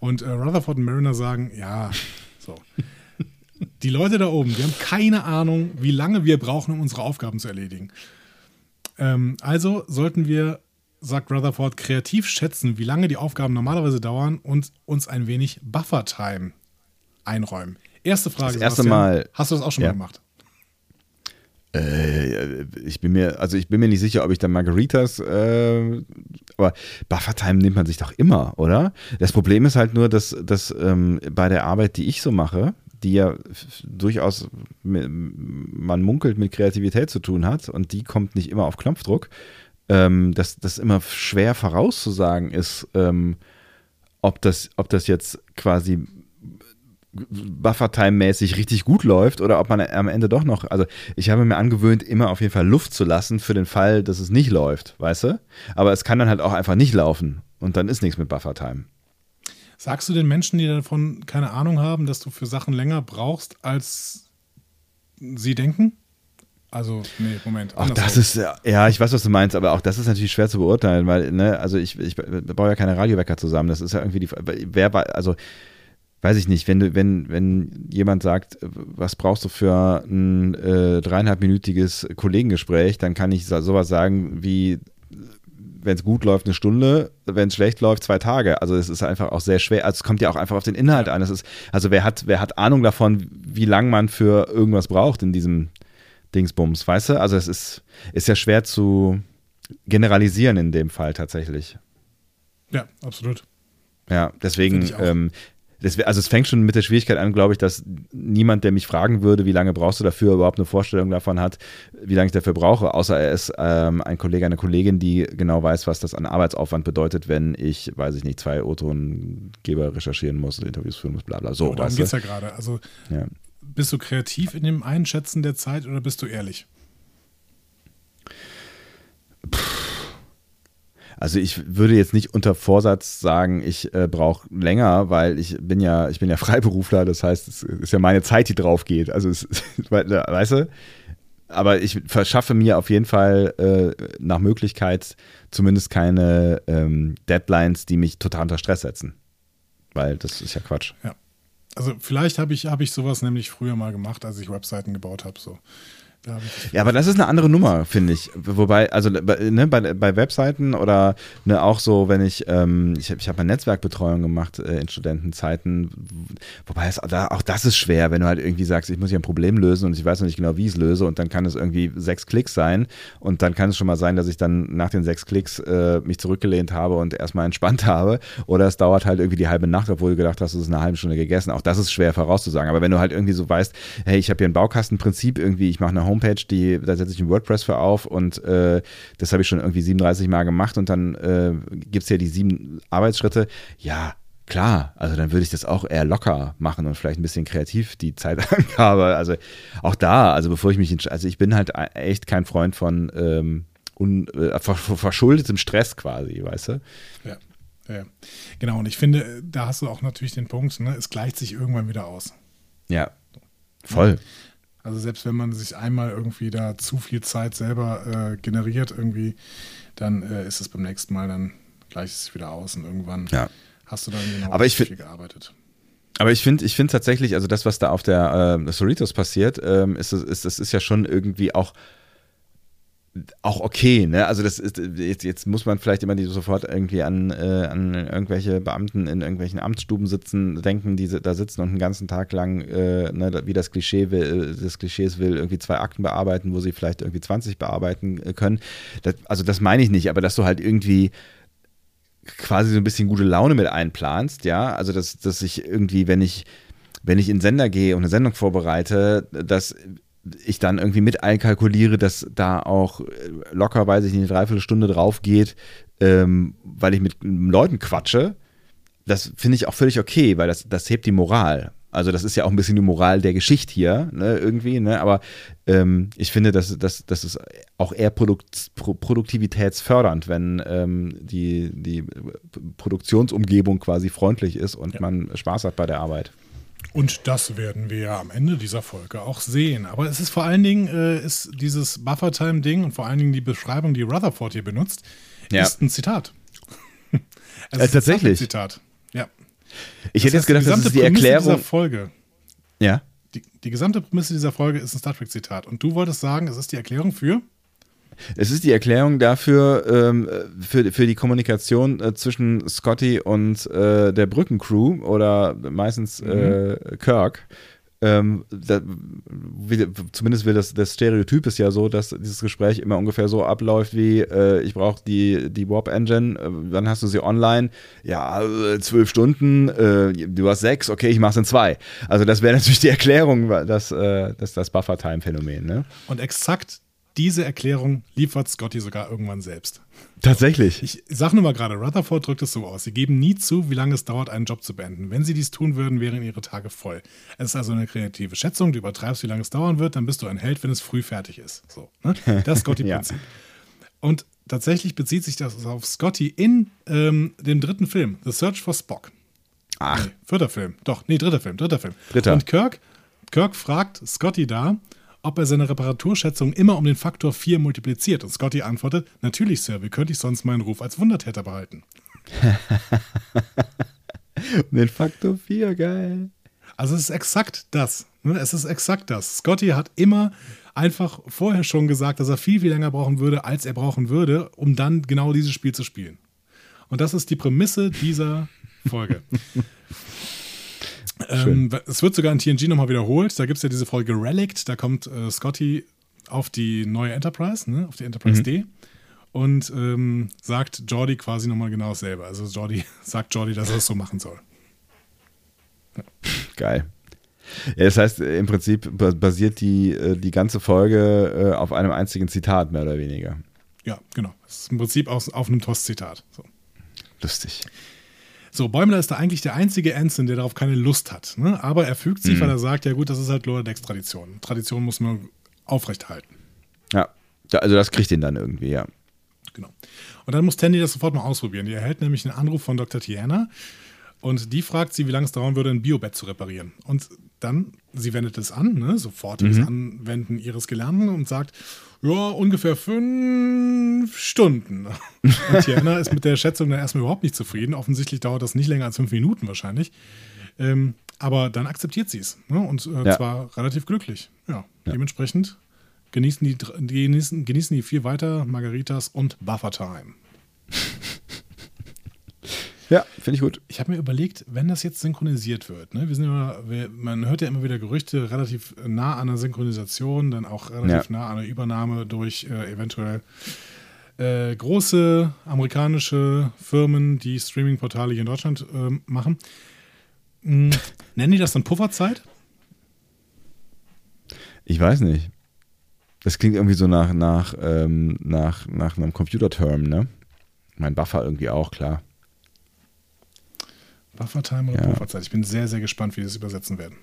Und äh, Rutherford und Mariner sagen, ja, so. Die Leute da oben, die haben keine Ahnung, wie lange wir brauchen, um unsere Aufgaben zu erledigen. Ähm, also sollten wir sagt Rutherford, kreativ schätzen, wie lange die Aufgaben normalerweise dauern und uns ein wenig Buffer-Time einräumen. Erste Frage. Das erste Mal. Hast du das auch schon ja. mal gemacht? Äh, ich bin mir, also ich bin mir nicht sicher, ob ich da Margaritas, äh, aber Buffer-Time nimmt man sich doch immer, oder? Das Problem ist halt nur, dass, dass ähm, bei der Arbeit, die ich so mache, die ja durchaus, man munkelt, mit Kreativität zu tun hat und die kommt nicht immer auf Knopfdruck ähm, dass das immer schwer vorauszusagen ist, ähm, ob, das, ob das jetzt quasi Buffertime-mäßig richtig gut läuft oder ob man am Ende doch noch, also ich habe mir angewöhnt, immer auf jeden Fall Luft zu lassen für den Fall, dass es nicht läuft, weißt du? Aber es kann dann halt auch einfach nicht laufen und dann ist nichts mit Buffertime. Sagst du den Menschen, die davon keine Ahnung haben, dass du für Sachen länger brauchst, als sie denken? Also, nee, Moment. Auch das ist, ja, ich weiß, was du meinst, aber auch das ist natürlich schwer zu beurteilen, weil, ne, also ich, ich baue ja keine Radiowecker zusammen. Das ist ja irgendwie die, wer war, also, weiß ich nicht, wenn du, wenn, wenn jemand sagt, was brauchst du für ein äh, dreieinhalbminütiges Kollegengespräch, dann kann ich sowas sagen wie, wenn es gut läuft, eine Stunde, wenn es schlecht läuft, zwei Tage. Also es ist einfach auch sehr schwer. Also es kommt ja auch einfach auf den Inhalt an. Es ist, also wer hat, wer hat Ahnung davon, wie lange man für irgendwas braucht in diesem Dingsbums, weißt du? Also es ist, ist ja schwer zu generalisieren in dem Fall tatsächlich. Ja, absolut. Ja, deswegen, ähm, das, also es fängt schon mit der Schwierigkeit an, glaube ich, dass niemand, der mich fragen würde, wie lange brauchst du dafür, überhaupt eine Vorstellung davon hat, wie lange ich dafür brauche, außer er ist ähm, ein Kollege, eine Kollegin, die genau weiß, was das an Arbeitsaufwand bedeutet, wenn ich, weiß ich nicht, zwei O-Tongeber recherchieren muss, Interviews führen muss, bla bla. So, Aber darum geht es ja gerade. Also ja bist du kreativ in dem Einschätzen der Zeit oder bist du ehrlich? Also ich würde jetzt nicht unter Vorsatz sagen, ich äh, brauche länger, weil ich bin ja, ich bin ja Freiberufler, das heißt, es ist ja meine Zeit, die drauf geht. Also es, weißt du? Aber ich verschaffe mir auf jeden Fall äh, nach Möglichkeit zumindest keine ähm, Deadlines, die mich total unter Stress setzen. Weil das ist ja Quatsch. Ja. Also vielleicht habe ich, hab ich sowas nämlich früher mal gemacht, als ich Webseiten gebaut habe. So. Ja, aber das ist eine andere Nummer, finde ich. Wobei, also ne, bei, bei Webseiten oder ne, auch so, wenn ich, ähm, ich, ich habe mal Netzwerkbetreuung gemacht äh, in Studentenzeiten, wobei es, auch das ist schwer, wenn du halt irgendwie sagst, ich muss hier ein Problem lösen und ich weiß noch nicht genau, wie ich es löse und dann kann es irgendwie sechs Klicks sein und dann kann es schon mal sein, dass ich dann nach den sechs Klicks äh, mich zurückgelehnt habe und erstmal entspannt habe oder es dauert halt irgendwie die halbe Nacht, obwohl du gedacht hast, es ist eine halbe Stunde gegessen. Auch das ist schwer vorauszusagen. Aber wenn du halt irgendwie so weißt, hey, ich habe hier ein Baukastenprinzip irgendwie, ich mache eine Homepage, die, da setze ich ein WordPress für auf und äh, das habe ich schon irgendwie 37 Mal gemacht und dann äh, gibt es ja die sieben Arbeitsschritte. Ja, klar, also dann würde ich das auch eher locker machen und vielleicht ein bisschen kreativ die Zeitangabe. Also auch da, also bevor ich mich, also ich bin halt e-, echt kein Freund von ähm, un, äh, verschuldetem Stress quasi, weißt du? Ja. Ja, genau. Und ich finde, da hast du auch natürlich den Punkt, ne, es gleicht sich irgendwann wieder aus. Ja, voll. Ja. Also selbst wenn man sich einmal irgendwie da zu viel Zeit selber äh, generiert irgendwie, dann äh, ist es beim nächsten Mal dann gleich es wieder aus und irgendwann ja. hast du dann genau Aber ich viel gearbeitet. Aber ich finde, ich finde tatsächlich, also das, was da auf der äh, Soritos passiert, ähm, ist, ist, das ist ja schon irgendwie auch auch okay, ne? Also das ist jetzt, jetzt muss man vielleicht immer die sofort irgendwie an, äh, an irgendwelche Beamten in irgendwelchen Amtsstuben sitzen, denken, die da sitzen und einen ganzen Tag lang, äh, ne, wie das Klischee will, das Klischees will, irgendwie zwei Akten bearbeiten, wo sie vielleicht irgendwie 20 bearbeiten äh, können. Das, also das meine ich nicht, aber dass du halt irgendwie quasi so ein bisschen gute Laune mit einplanst, ja, also dass, dass ich irgendwie, wenn ich wenn ich in Sender gehe und eine Sendung vorbereite, dass ich dann irgendwie mit einkalkuliere, dass da auch äh, locker, weiß ich nicht, eine Dreiviertelstunde drauf geht, ähm, weil ich mit Leuten quatsche, das finde ich auch völlig okay, weil das, das hebt die Moral. Also das ist ja auch ein bisschen die Moral der Geschichte hier, ne, irgendwie, ne? Aber ähm, ich finde, dass, dass, das ist auch eher Produkt, produktivitätsfördernd, wenn ähm, die, die Produktionsumgebung quasi freundlich ist und ja. man Spaß hat bei der Arbeit. Und das werden wir ja am Ende dieser Folge auch sehen. Aber es ist vor allen Dingen, äh, ist dieses Buffer-Time-Ding und vor allen Dingen die Beschreibung, die Rutherford hier benutzt, ja. ist ein Zitat. es äh, tatsächlich. Ein Zitat. Ja. Ich das hätte jetzt gedacht, das ist die Erklärung. Dieser Folge. Ja. Die, die gesamte Prämisse dieser Folge ist ein Star Trek-Zitat. Und du wolltest sagen, es ist die Erklärung für? Es ist die Erklärung dafür, ähm, für, für die Kommunikation äh, zwischen Scotty und äh, der Brückencrew oder meistens äh, mhm. Kirk. Ähm, da, wie, zumindest will das, das Stereotyp ist ja so, dass dieses Gespräch immer ungefähr so abläuft wie, äh, ich brauche die, die Warp-Engine, äh, dann hast du sie online, ja, äh, zwölf Stunden, äh, du hast sechs, okay, ich mach's in zwei. Also das wäre natürlich die Erklärung, das, äh, das, das Buffer-Time-Phänomen. Ne? Und exakt diese Erklärung liefert Scotty sogar irgendwann selbst. Tatsächlich. Ich sage nur mal gerade, Rutherford drückt es so aus. Sie geben nie zu, wie lange es dauert, einen Job zu beenden. Wenn sie dies tun würden, wären ihre Tage voll. Es ist also eine kreative Schätzung. Du übertreibst, wie lange es dauern wird, dann bist du ein Held, wenn es früh fertig ist. So, ne? Das Scotty-Prinzip. ja. Und tatsächlich bezieht sich das auf Scotty in ähm, dem dritten Film, The Search for Spock. Ach. Nee, vierter Film. Doch, nee, dritter Film, dritter Film. Dritter. Und Kirk, Kirk fragt Scotty da, ob er seine Reparaturschätzung immer um den Faktor 4 multipliziert. Und Scotty antwortet, natürlich, Sir, wie könnte ich sonst meinen Ruf als Wundertäter behalten? Um den Faktor 4, geil. Also es ist exakt das. Ne? Es ist exakt das. Scotty hat immer einfach vorher schon gesagt, dass er viel, viel länger brauchen würde, als er brauchen würde, um dann genau dieses Spiel zu spielen. Und das ist die Prämisse dieser Folge. ähm, es wird sogar in TNG nochmal wiederholt. Da gibt es ja diese Folge Relict. Da kommt äh, Scotty auf die neue Enterprise, ne? auf die Enterprise Mhm. D. Und ähm, sagt Jordi quasi nochmal genau dasselbe. Also Jordi sagt Jordi, dass er es so machen soll. Geil. Ja, das heißt, im Prinzip ba- basiert die, äh, die ganze Folge äh, auf einem einzigen Zitat, mehr oder weniger. Ja, genau. Das ist im Prinzip aus, auf einem TOS-Zitat. So. Lustig. So, Bäumler ist da eigentlich der einzige Ensign, der darauf keine Lust hat. Ne? Aber er fügt sich, weil er sagt, ja gut, das ist halt Decks Tradition. Tradition muss man aufrechthalten. Ja, also das kriegt ihn dann irgendwie, ja. Genau. Und dann muss Tandy das sofort mal ausprobieren. Die erhält nämlich einen Anruf von Dr. Tiana und die fragt sie, wie lange es dauern würde, ein Biobett zu reparieren. Und dann, sie wendet es an, ne? sofortiges Anwenden ihres Gelernten und sagt, ja, ungefähr fünf Stunden. Und Tiana ist mit der Schätzung dann erstmal überhaupt nicht zufrieden. Offensichtlich dauert das nicht länger als fünf Minuten wahrscheinlich. Ähm, aber dann akzeptiert sie es. Ne? Und äh, Ja. zwar relativ glücklich. Ja, dementsprechend genießen die, genießen, genießen die vier weiter Margaritas und Buffer Time. Ja, finde ich gut. Ich habe mir überlegt, wenn das jetzt synchronisiert wird, ne, wir sind immer, wir, man hört ja immer wieder Gerüchte relativ nah an der Synchronisation, dann auch relativ Ja. nah an der Übernahme durch äh, eventuell äh, große amerikanische Firmen, die Streaming-Portale hier in Deutschland ähm, machen. Hm, nennen die das dann Pufferzeit? Ich weiß nicht. Das klingt irgendwie so nach, nach, ähm, nach, nach einem Computerterm, ne? Mein Buffer irgendwie auch, klar. Buffertime oder Ja. Pufferzeit? Ich bin sehr, sehr gespannt, wie die das übersetzen werden.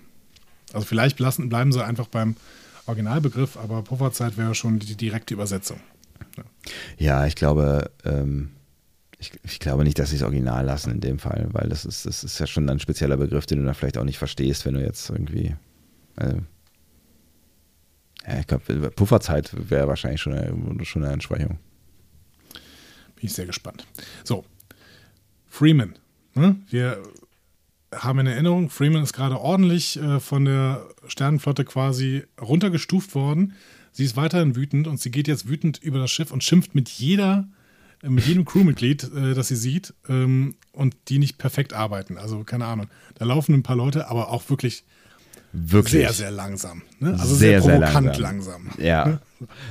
Also vielleicht lassen, bleiben sie einfach beim Originalbegriff, aber Pufferzeit wäre schon die direkte Übersetzung. Ja, ich glaube, ähm, ich, ich glaube nicht, dass sie es original lassen in dem Fall, weil das ist, das ist ja schon ein spezieller Begriff, den du dann vielleicht auch nicht verstehst, wenn du jetzt irgendwie. Äh, ja, ich glaube, Pufferzeit wäre wahrscheinlich schon eine, schon eine Entsprechung. Bin ich sehr gespannt. So, Freeman. Ne? Wir haben in Erinnerung, Freeman ist gerade ordentlich äh, von der Sternenflotte quasi runtergestuft worden. Sie ist weiterhin wütend und sie geht jetzt wütend über das Schiff und schimpft mit jeder, äh, mit jedem Crewmitglied, äh, das sie sieht ähm, und die nicht perfekt arbeiten. Also keine Ahnung. Da laufen ein paar Leute, aber auch wirklich Wirklich. sehr, sehr langsam. Ne? Also Sehr, sehr, sehr provokant langsam. langsam. Ja.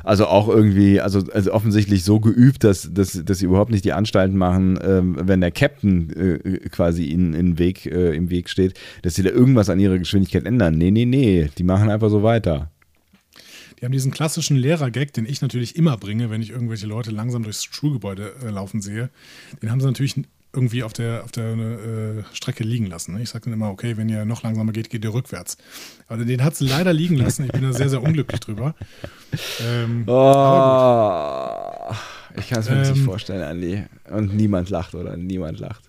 Also auch irgendwie, also, also offensichtlich so geübt, dass, dass, dass sie überhaupt nicht die Anstalten machen, ähm, wenn der Captain äh, quasi ihnen in Weg, äh, im Weg steht, dass sie da irgendwas an ihrer Geschwindigkeit ändern. Nee, nee, nee. Die machen einfach so weiter. Die haben diesen klassischen Lehrer-Gag, den ich natürlich immer bringe, wenn ich irgendwelche Leute langsam durchs Schulgebäude äh, laufen sehe. Den haben sie natürlich irgendwie auf der, auf der äh, Strecke liegen lassen. Ne? Ich sage dann immer, okay, wenn ihr noch langsamer geht, geht ihr rückwärts. Aber den hat sie leider liegen lassen. Ich bin da sehr, sehr unglücklich drüber. Ähm, Oh, ich kann es mir Ähm. nicht vorstellen, Andi. Und niemand lacht, oder? Niemand lacht.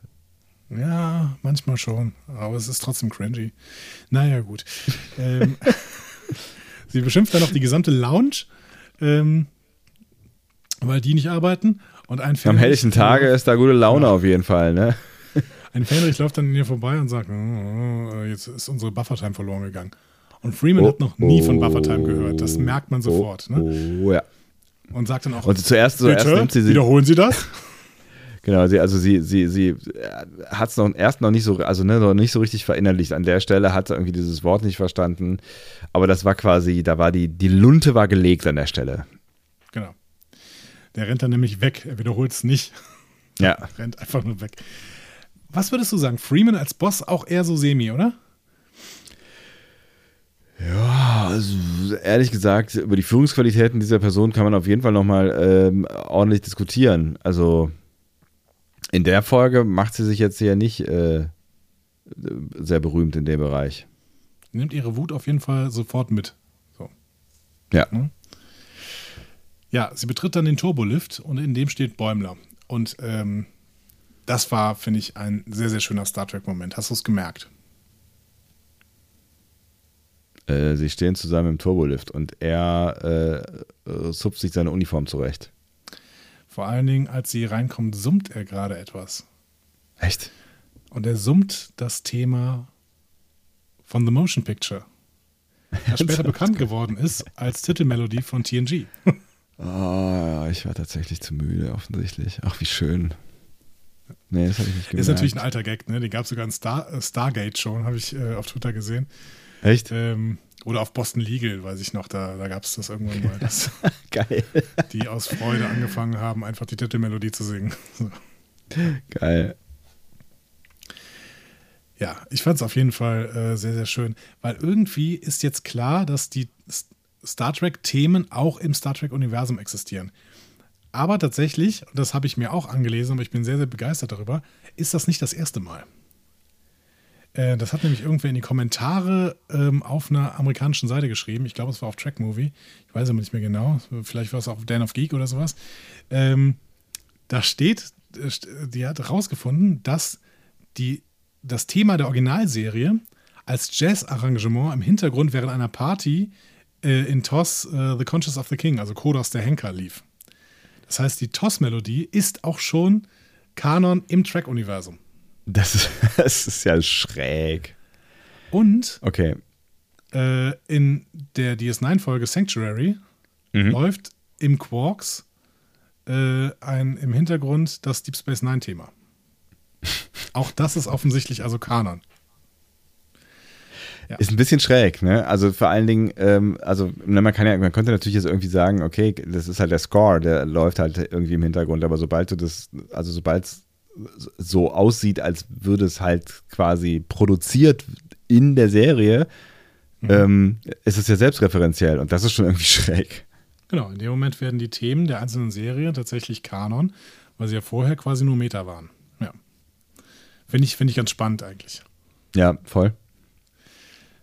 Ja, manchmal schon. Aber es ist trotzdem cringy. Naja, gut. ähm, sie beschimpft dann noch die gesamte Lounge, ähm, weil die nicht arbeiten. Und ein Am helllichen Tage ist da gute Laune auf jeden Fall, ne? Ein Fähnrich läuft dann an ihr vorbei und sagt, oh, oh, jetzt ist unsere Buffertime verloren gegangen. Und Freeman hat noch nie von Buffertime gehört. Das merkt man sofort. Oh, Ne? oh, ja. Und sagt dann auch, Und zuerst, zuerst nimmt sie sie. wiederholen Sie das? Genau, sie, also sie, sie, sie hat es noch erst noch nicht so, also ne, noch nicht so richtig verinnerlicht. An der Stelle hat sie irgendwie dieses Wort nicht verstanden. Aber das war quasi, da war die, die Lunte war gelegt an der Stelle. genau. Der rennt dann nämlich weg. Er wiederholt es nicht. Ja. rennt einfach nur weg. Was würdest du sagen? Freeman als Boss auch eher so semi, oder? Ja, also ehrlich gesagt, über die Führungsqualitäten dieser Person kann man auf jeden Fall nochmal ähm, ordentlich diskutieren. Also in der Folge macht sie sich jetzt hier nicht äh, sehr berühmt in dem Bereich. Nimmt ihre Wut auf jeden Fall sofort mit. So. Ja. Ja, sie betritt dann den Turbolift und in dem steht Bäumler. Und ähm, das war, finde ich, ein sehr, sehr schöner Star Trek-Moment. Hast du es gemerkt? Äh, sie stehen zusammen im Turbolift und er äh, zupft sich seine Uniform zurecht. Vor allen Dingen, als sie reinkommt, summt er gerade etwas. Echt? Und er summt das Thema von The Motion Picture, das später bekannt geworden ist als Titelmelodie von TNG. Oh, ich war tatsächlich zu müde, offensichtlich. Ach, wie schön. Nee, das habe ich nicht gemerkt. Ist natürlich ein alter Gag, ne? Den gab es sogar in Star, äh, Stargate schon, habe ich äh, auf Twitter gesehen. Echt? Ähm, oder auf Boston Legal, weiß ich noch, da, da gab es das irgendwann mal. Dass Geil. Die aus Freude angefangen haben, einfach die Titelmelodie zu singen. So. Geil. Ja, ich fand es auf jeden Fall äh, sehr, sehr schön, weil irgendwie ist jetzt klar, dass die Star Trek-Themen auch im Star Trek-Universum existieren. Aber tatsächlich, und das habe ich mir auch angelesen, aber ich bin sehr, sehr begeistert darüber, ist das nicht das erste Mal. Äh, das hat nämlich irgendwer in die Kommentare ähm, auf einer amerikanischen Seite geschrieben. Ich glaube, es war auf Track Movie. Ich weiß aber nicht mehr genau. Vielleicht war es auf Dan of Geek oder sowas. Ähm, da steht, äh, die hat herausgefunden, dass die das Thema der Originalserie als Jazz-Arrangement im Hintergrund während einer Party äh, in TOS äh, The Conscious of the King, also Kodos der Henker, lief. Das heißt, die TOS-Melodie ist auch schon Kanon im Track-Universum. Das ist, das ist ja schräg. Und okay. äh, in der DS9-Folge Sanctuary mhm. läuft im Quarks äh, ein, im Hintergrund das Deep Space Nine-Thema. Auch das ist offensichtlich also Kanon. Ja. Ist ein bisschen schräg, ne? Also vor allen Dingen, ähm, also ne, man kann ja, man könnte natürlich jetzt irgendwie sagen, okay, das ist halt der Score, der läuft halt irgendwie im Hintergrund, aber sobald du das, also sobald es so aussieht, als würde es halt quasi produziert in der Serie, mhm. ähm, ist es ja selbstreferenziell und das ist schon irgendwie schräg. Genau, in dem Moment werden die Themen der einzelnen Serien tatsächlich Kanon, weil sie ja vorher quasi nur Meta waren. Finde ich, find ich ganz spannend eigentlich. Ja, voll.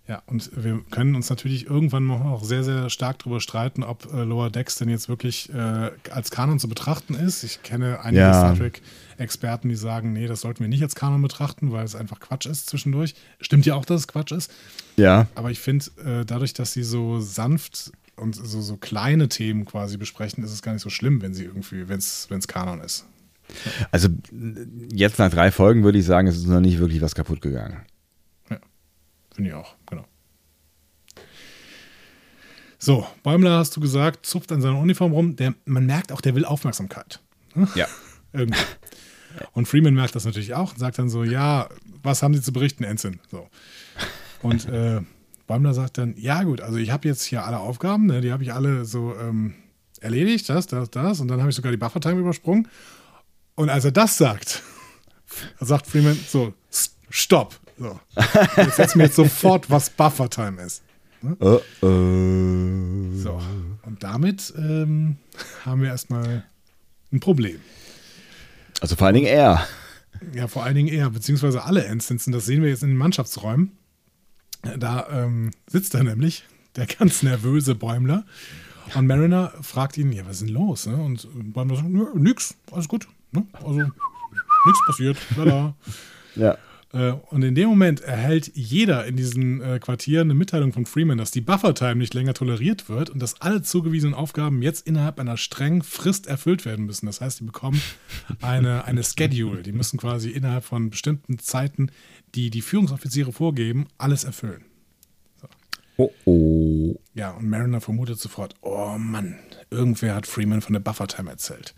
Ja, und wir können uns natürlich irgendwann noch sehr, sehr stark darüber streiten, ob äh, Lower Decks denn jetzt wirklich äh, als Kanon zu betrachten ist. Ich kenne einige ja. Star Trek-Experten, die sagen, nee, das sollten wir nicht als Kanon betrachten, weil es einfach Quatsch ist zwischendurch. Stimmt ja auch, dass es Quatsch ist. Ja. Aber ich finde, äh, dadurch, dass sie so sanft und so, so kleine Themen quasi besprechen, ist es gar nicht so schlimm, wenn sie irgendwie, wenn es Kanon ist. Also jetzt nach drei Folgen würde ich sagen, es ist noch nicht wirklich was kaputt gegangen. Finde ich auch, genau. So, Bäumler hast du gesagt, zupft an seiner Uniform rum. Der, man merkt auch, der will Aufmerksamkeit. Ja. Irgendwie. Und Freeman merkt das natürlich auch und sagt dann so: Ja, was haben Sie zu berichten, Ensign? So. Und äh, Bäumler sagt dann: Ja, gut, also ich habe jetzt hier alle Aufgaben, ne, die habe ich alle so ähm, erledigt, das, das, das. Und dann habe ich sogar die Buffer-Time übersprungen. Und als er das sagt, sagt Freeman so, stopp. So. Jetzt setzt mir jetzt sofort, was Buffer-Time ist. Ne? Uh -oh. So. Und damit ähm, haben wir erstmal ein Problem. Also vor allen Dingen er. Ja, vor allen Dingen er, beziehungsweise alle Instanzen. Das sehen wir jetzt in den Mannschaftsräumen. Da ähm, sitzt er nämlich, der ganz nervöse Bäumler. Und Mariner fragt ihn, ja, was ist denn los? Ne? Und Bäumler sagt, nix, alles gut. Ne? Also nichts passiert. Lala. Ja. Äh, und in dem Moment erhält jeder in diesen äh, Quartieren eine Mitteilung von Freeman, dass die Buffer-Time nicht länger toleriert wird und dass alle zugewiesenen Aufgaben jetzt innerhalb einer strengen Frist erfüllt werden müssen. Das heißt, die bekommen eine, eine Schedule. Die müssen quasi innerhalb von bestimmten Zeiten, die die Führungsoffiziere vorgeben, alles erfüllen. So. Oh oh. Ja, und Mariner vermutet sofort, oh Mann, irgendwer hat Freeman von der Buffer-Time erzählt.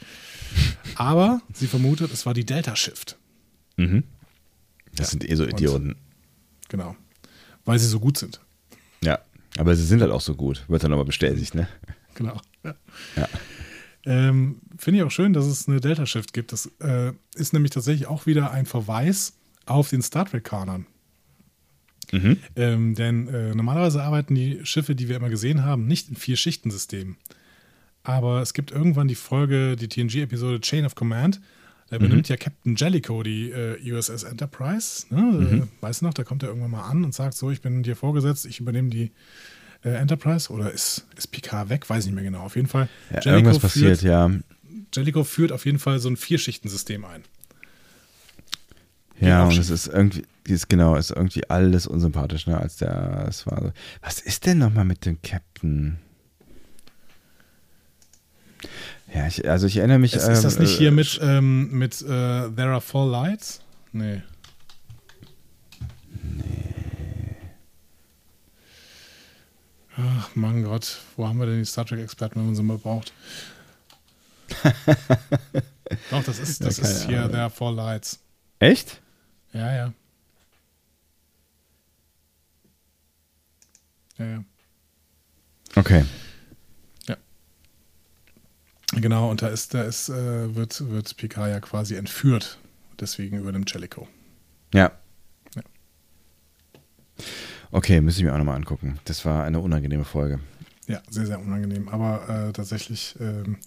Aber sie vermutet, es war die Delta Shift. Mhm. Das ja. sind eh so Idioten. Genau. Weil sie so gut sind. Ja, aber sie sind halt auch so gut. Wird dann nochmal bestätigt, ne? Genau. Ja. ja. Ähm, Finde ich auch schön, dass es eine Delta Shift gibt. Das äh, ist nämlich tatsächlich auch wieder ein Verweis auf den Star Trek-Kanon. Mhm. Ähm, denn äh, normalerweise arbeiten die Schiffe, die wir immer gesehen haben, nicht in vier Schichtensystemen. Aber es gibt irgendwann die Folge, die TNG-Episode Chain of Command. Da übernimmt mhm. ja Captain Jellicoe die äh, USS Enterprise. Ne? Mhm. Äh, weißt du noch, da kommt er irgendwann mal an und sagt: So, ich bin dir vorgesetzt, ich übernehme die äh, Enterprise. Oder ist, ist Picard weg? Weiß ich nicht mehr genau. Auf jeden Fall. Ja, irgendwas passiert, ja. Jellicoe führt auf jeden Fall so ein Vierschichtensystem ein. Ja, und es ist irgendwie, ist genau, ist irgendwie alles unsympathisch, ne? Als der, es war so. Was ist denn nochmal mit dem Captain? Ja, ich, also ich erinnere mich. Ist, ähm, ist das nicht hier äh, mit, ähm, mit uh, There Are Four Lights? Nee. Nee. Ach, mein Gott, wo haben wir denn die Star Trek-Experten, wenn man sie mal braucht? Doch, das ist, das ja, ist hier Ahnung. There Are Four Lights. Echt? Ja, ja. Ja, ja. Okay. Ja. Genau, und da ist, da ist, äh, wird, wird Picard ja quasi entführt. Deswegen übernimmt Jellicoe. Ja. ja. Okay, müssen wir auch nochmal angucken. Das war eine unangenehme Folge. Ja, sehr, sehr unangenehm. Aber äh, tatsächlich ähm,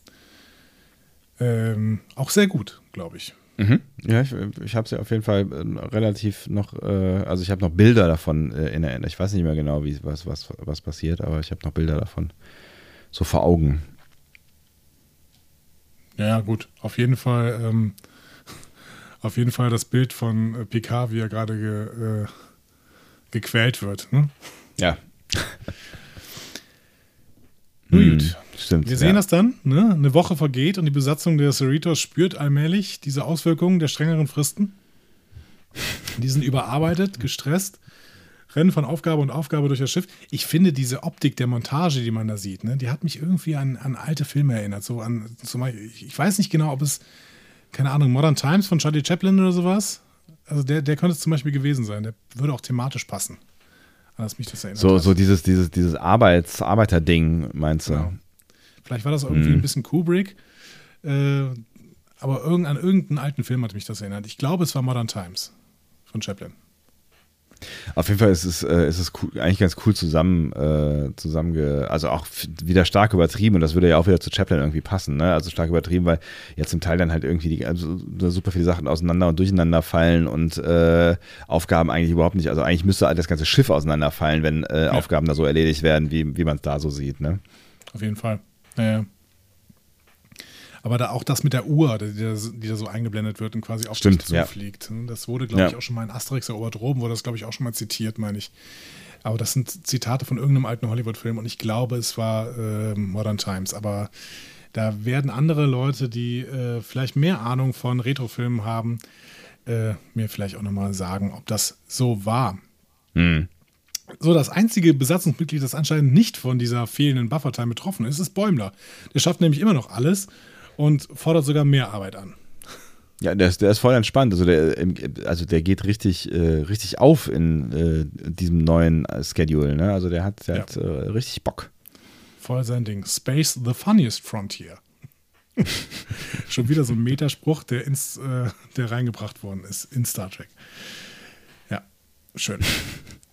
ähm, auch sehr gut, glaube ich. Mhm. Ja, ich, ich habe sie auf jeden Fall äh, relativ noch, äh, also ich habe noch Bilder davon äh, in Erinnerung. Ich weiß nicht mehr genau, wie, was, was, was passiert, aber ich habe noch Bilder davon so vor Augen. Ja, gut. Auf jeden Fall, ähm, auf jeden Fall das Bild von äh, Picard, wie er gerade ge, äh, gequält wird. Ne? Ja. Gut. Hm, stimmt. Wir sehen ja. das dann. Ne? Eine Woche vergeht und die Besatzung der Cerritos spürt allmählich diese Auswirkungen der strengeren Fristen. Die sind überarbeitet, gestresst, rennen von Aufgabe und Aufgabe durch das Schiff. Ich finde diese Optik der Montage, die man da sieht, ne, die hat mich irgendwie an, an alte Filme erinnert. So an, zum Beispiel, ich weiß nicht genau, ob es, keine Ahnung, Modern Times von Charlie Chaplin oder sowas. Also der, der könnte es zum Beispiel gewesen sein. Der würde auch thematisch passen. An das mich das erinnert. So, hat. so dieses, dieses, dieses Arbeits-, Arbeiterding, meinst du? Genau. Vielleicht war das irgendwie hm. ein bisschen Kubrick. Äh, aber irgend, an irgendeinen alten Film hat mich das erinnert. Ich glaube, es war Modern Times von Chaplin. Auf jeden Fall ist es, äh, ist es cool, eigentlich ganz cool zusammen, äh, zusammenge, also auch wieder stark übertrieben und das würde ja auch wieder zu Chaplin irgendwie passen, ne? Also stark übertrieben, weil ja zum Teil dann halt irgendwie die, also super viele Sachen auseinander und durcheinander fallen und äh, Aufgaben eigentlich überhaupt nicht, also eigentlich müsste das ganze Schiff auseinanderfallen, wenn äh, ja. Aufgaben da so erledigt werden, wie, wie man es da so sieht, ne? Auf jeden Fall. Naja. Aber da auch das mit der Uhr, die da, die da so eingeblendet wird und quasi auf Stimmt, dich zufliegt. Ja. Das wurde, glaube ja. ich, auch schon mal in Asterix erobert Rom, wurde das, glaube ich, auch schon mal zitiert, meine ich. Aber das sind Zitate von irgendeinem alten Hollywood-Film und ich glaube, es war äh, Modern Times. Aber da werden andere Leute, die äh, vielleicht mehr Ahnung von Retrofilmen haben, äh, mir vielleicht auch nochmal sagen, ob das so war. Hm. So, das einzige Besatzungsmitglied, das anscheinend nicht von dieser fehlenden Buffertime betroffen ist, ist Bäumler. Der schafft nämlich immer noch alles und fordert sogar mehr Arbeit an. Ja, der ist, der ist voll entspannt. Also der, also der geht richtig, äh, richtig auf in äh, diesem neuen Schedule. Ne? Also der hat, der ja. hat äh, richtig Bock. Voll sein Ding. Space the funniest frontier. Schon wieder so ein Metaspruch, der, ins, äh, der reingebracht worden ist in Star Trek. Ja, schön.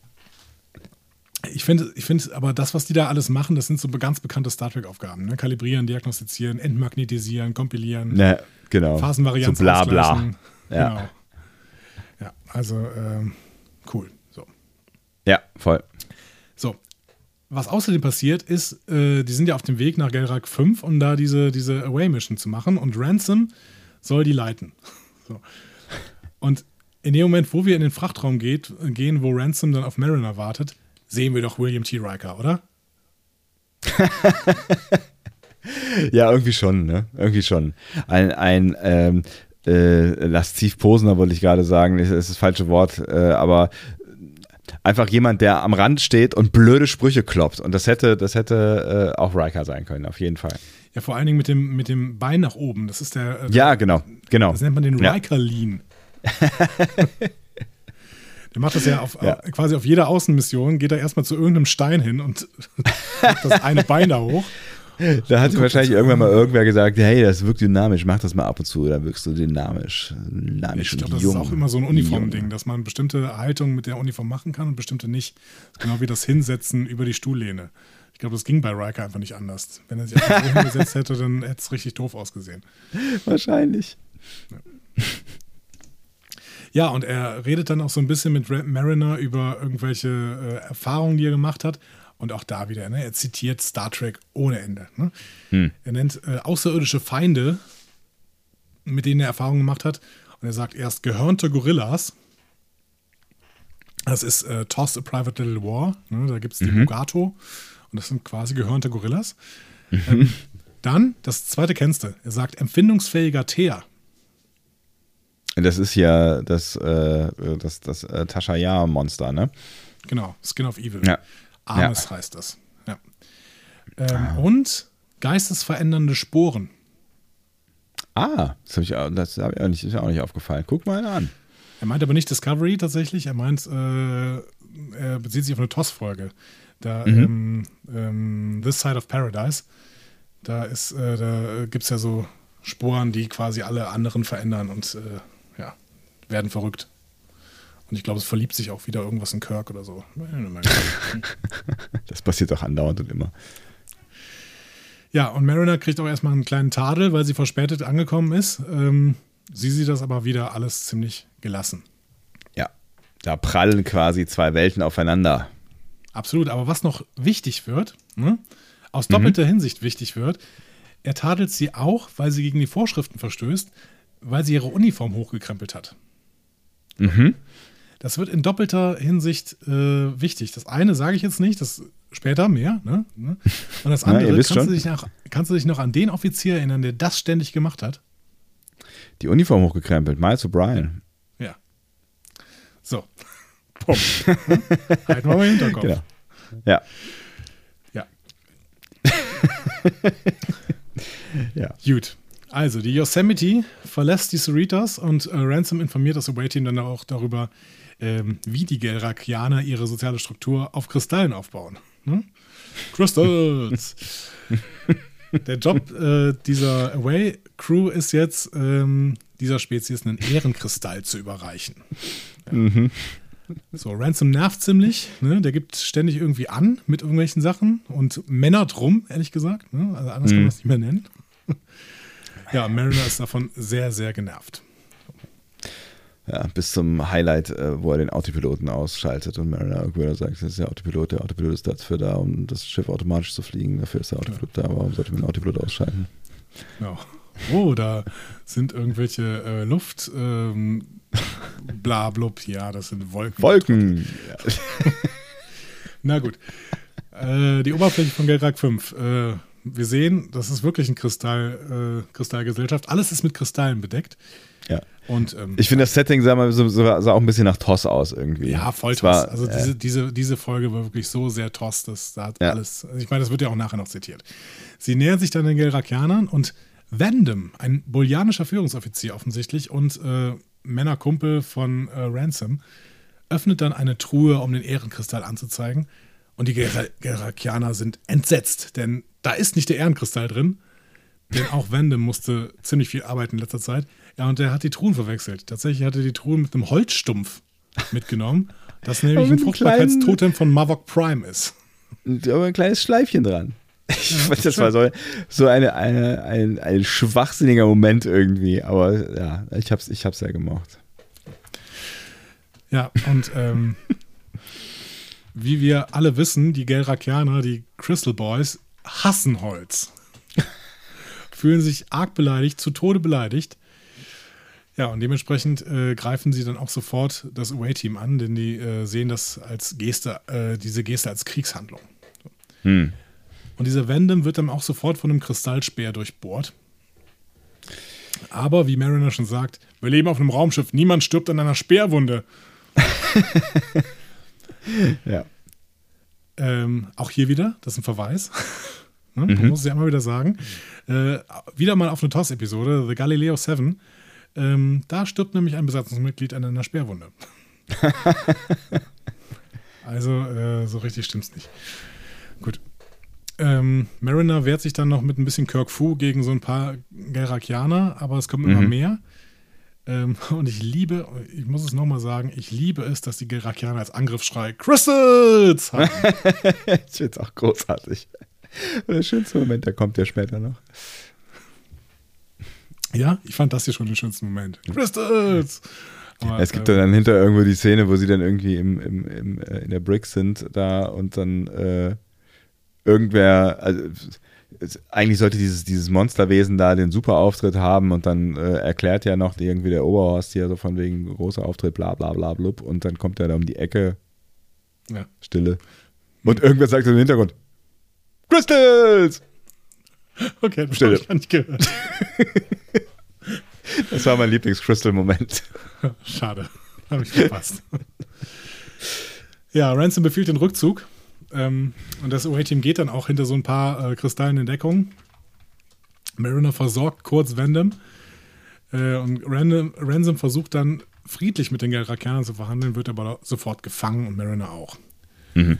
Ich finde, ich finde, aber das, was die da alles machen, das sind so ganz bekannte Star Trek-Aufgaben. Ne? Kalibrieren, diagnostizieren, entmagnetisieren, kompilieren, ne, genau. Phasenvarianz so bla bla. Ja. Genau. Ja, also ähm, cool. So. Ja, voll. So. Was außerdem passiert ist, äh, die sind ja auf dem Weg nach Gelrak 5, um da diese, diese Away-Mission zu machen und Ransom soll die leiten. so. Und in dem Moment, wo wir in den Frachtraum geht, gehen, wo Ransom dann auf Mariner wartet, sehen wir doch William T. Riker, oder? ja, irgendwie schon, ne? Irgendwie schon. Ein, ein ähm, äh, lasziv posender wollte ich gerade sagen, das ist das falsche Wort, äh, aber einfach jemand, der am Rand steht und blöde Sprüche kloppt. Und das hätte, das hätte äh, auch Riker sein können, auf jeden Fall. Ja, vor allen Dingen mit dem, mit dem Bein nach oben. Das ist der. Äh, ja, genau, genau. Das nennt man den Riker-Lean. Der macht das ja, auf, ja. quasi auf jeder Außenmission, geht er erstmal zu irgendeinem Stein hin und das eine Bein da hoch. Da hat wahrscheinlich irgendwann mal irgendwer gesagt, hey, das wirkt dynamisch, mach das mal ab und zu, da wirkst du dynamisch. Dynamisch ich glaube, das jung. ist auch immer so ein Uniformding, dass man bestimmte Haltungen mit der Uniform machen kann und bestimmte nicht. Genau wie das Hinsetzen über die Stuhllehne. Ich glaube, das ging bei Riker einfach nicht anders. Wenn er sich einfach so hingesetzt hätte, dann hätte es richtig doof ausgesehen. Wahrscheinlich. Ja. Ja, und er redet dann auch so ein bisschen mit Mariner über irgendwelche äh, Erfahrungen, die er gemacht hat. Und auch da wieder, ne? er zitiert Star Trek ohne Ende. Ne? Hm. Er nennt äh, außerirdische Feinde, mit denen er Erfahrungen gemacht hat. Und er sagt erst gehörnte Gorillas. Das ist äh, Toss a Private Little War. Ne? Da gibt es die mhm. Bugato. Und das sind quasi gehörnte Gorillas. Mhm. Ähm, dann, das zweite kennst du. Er sagt empfindungsfähiger Teer. Das ist ja das, äh, das, das äh, Tashaya-Monster, ne? Genau, Skin of Evil. Ja. Armes ja. heißt das. Ja. Ähm, ah. Und geistesverändernde Sporen. Ah, das habe ich, das hab ich auch nicht, ist auch nicht aufgefallen. Guck mal an. Er meint aber nicht Discovery tatsächlich, er meint, äh, er bezieht sich auf eine TOS-Folge. Da, mhm. ähm, ähm, This Side of Paradise, da ist, äh, da gibt es ja so Sporen, die quasi alle anderen verändern und äh, werden verrückt. Und ich glaube, es verliebt sich auch wieder irgendwas in Kirk oder so. das passiert doch andauernd und immer. Ja, und Mariner kriegt auch erstmal einen kleinen Tadel, weil sie verspätet angekommen ist. Ähm, sie sieht das aber wieder alles ziemlich gelassen. Ja, da prallen quasi zwei Welten aufeinander. Absolut, aber was noch wichtig wird, ne, aus doppelter mhm. Hinsicht wichtig wird, er tadelt sie auch, weil sie gegen die Vorschriften verstößt, weil sie ihre Uniform hochgekrempelt hat. Mhm. Das wird in doppelter Hinsicht äh, wichtig. Das eine sage ich jetzt nicht, das später mehr. Ne? ne? Und das andere, ja, kannst, du dich noch, kannst du dich noch an den Offizier erinnern, der das ständig gemacht hat? Die Uniform hochgekrempelt, Miles O'Brien. Ja. So. Punkt. Halten wir mal im Hinterkopf. Genau. Ja. Ja. ja. Gut. Also, die Yosemite verlässt die Cerritos und äh, Ransom informiert das Away-Team dann auch darüber, ähm, wie die Gelrakianer ihre soziale Struktur auf Kristallen aufbauen. Hm? Crystals! Der Job äh, dieser Away-Crew ist jetzt, ähm, dieser Spezies einen Ehrenkristall zu überreichen. Ja. Mhm. So, Ransom nervt ziemlich. Ne? Der gibt ständig irgendwie an mit irgendwelchen Sachen und Männer drum, ehrlich gesagt. Ne? Also anders mhm. kann man es nicht mehr nennen. Ja, Mariner ist davon sehr, sehr genervt. Ja, bis zum Highlight, äh, wo er den Autopiloten ausschaltet und Mariner Aguero sagt, das ist der Autopilot, der Autopilot ist dafür da, um das Schiff automatisch zu fliegen, dafür ist der Autopilot ja. da, warum sollte man den Autopilot ausschalten? Ja. Oh, da sind irgendwelche äh, Luft, ähm, bla blub, ja, das sind Wolken. Wolken! Na gut. Äh, die Oberfläche von Gelrak 5. Äh, wir sehen, das ist wirklich ein Kristall, äh, Kristallgesellschaft. Alles ist mit Kristallen bedeckt. Ja. Und, ähm, ich finde das Setting sah, mal so, sah auch ein bisschen nach Toss aus irgendwie. Ja, voll Toss. War, also äh, diese, diese, diese Folge war wirklich so sehr Toss, dass da ja. alles. Also ich meine, das wird ja auch nachher noch zitiert. Sie nähern sich dann den Gelrakianern und Vandam, ein bullianischer Führungsoffizier offensichtlich und äh, Männerkumpel von äh, Ransom, öffnet dann eine Truhe, um den Ehrenkristall anzuzeigen. Und die Gelrakianer sind entsetzt, denn da ist nicht der Ehrenkristall drin. Denn auch Vandam musste ziemlich viel arbeiten in letzter Zeit. Ja, und der hat die Truhen verwechselt. Tatsächlich hat er die Truhen mit einem Holzstumpf mitgenommen, das nämlich ein Fruchtbarkeitstotem von Mavok Prime ist. Aber ein kleines Schleifchen dran. Ja, das schön. war so, so eine, eine, ein, ein schwachsinniger Moment irgendwie. Aber ja, ich hab's, ich hab's ja gemocht. Ja, und ähm, wie wir alle wissen, die Gelrakianer, die Crystal Boys, hassen Holz. Fühlen sich arg beleidigt, zu Tode beleidigt ja, und dementsprechend äh, greifen sie dann auch sofort das Away-Team an, denn die äh, sehen das als Geste, äh, diese Geste als Kriegshandlung. Hm. Und dieser Vandam wird dann auch sofort von einem Kristallspeer durchbohrt. Aber wie Mariner schon sagt, wir leben auf einem Raumschiff, niemand stirbt an einer Speerwunde. ja. Ähm, auch hier wieder, das ist ein Verweis. ne? Man mhm. muss es ja immer wieder sagen. Äh, wieder mal auf eine TOS-Episode, The Galileo 7 ähm, da stirbt nämlich ein Besatzungsmitglied an einer Sperrwunde. also, äh, so richtig stimmt's nicht. Gut. Ähm, Mariner wehrt sich dann noch mit ein bisschen Kirk Fu gegen so ein paar Gerakianer, aber es kommen mhm. immer mehr. Ähm, und ich liebe, ich muss es nochmal sagen, ich liebe es, dass die Gerakianer als Angriffsschrei Crystals haben. ich finde es auch großartig. Und der schönste Moment, der kommt ja später noch. Ja, ich fand das hier schon den schönsten Moment. Crystals! Aber, es gibt äh, dann hinter irgendwo die Szene, wo sie dann irgendwie im, im, im, äh, in der Brick sind da und dann äh, irgendwer, also eigentlich sollte dieses, dieses Monsterwesen da den super Auftritt haben und dann äh, erklärt ja noch irgendwie der Oberhorst hier so von wegen großer Auftritt, bla bla bla blub und dann kommt er da um die Ecke. Ja. Stille. Und irgendwer sagt im Hintergrund: Crystals! Okay, das habe ich gar nicht gehört. das war mein Lieblings-Crystal-Moment. Schade. Habe ich verpasst. ja, Ransom befiehlt den Rückzug ähm, und das OA-Team geht dann auch hinter so ein paar äh, Kristallen in Deckung. Mariner versorgt kurz Vandam. Äh, und Random, Ransom versucht dann friedlich mit den Gelrakianern zu verhandeln, wird aber sofort gefangen und Mariner auch. Mhm.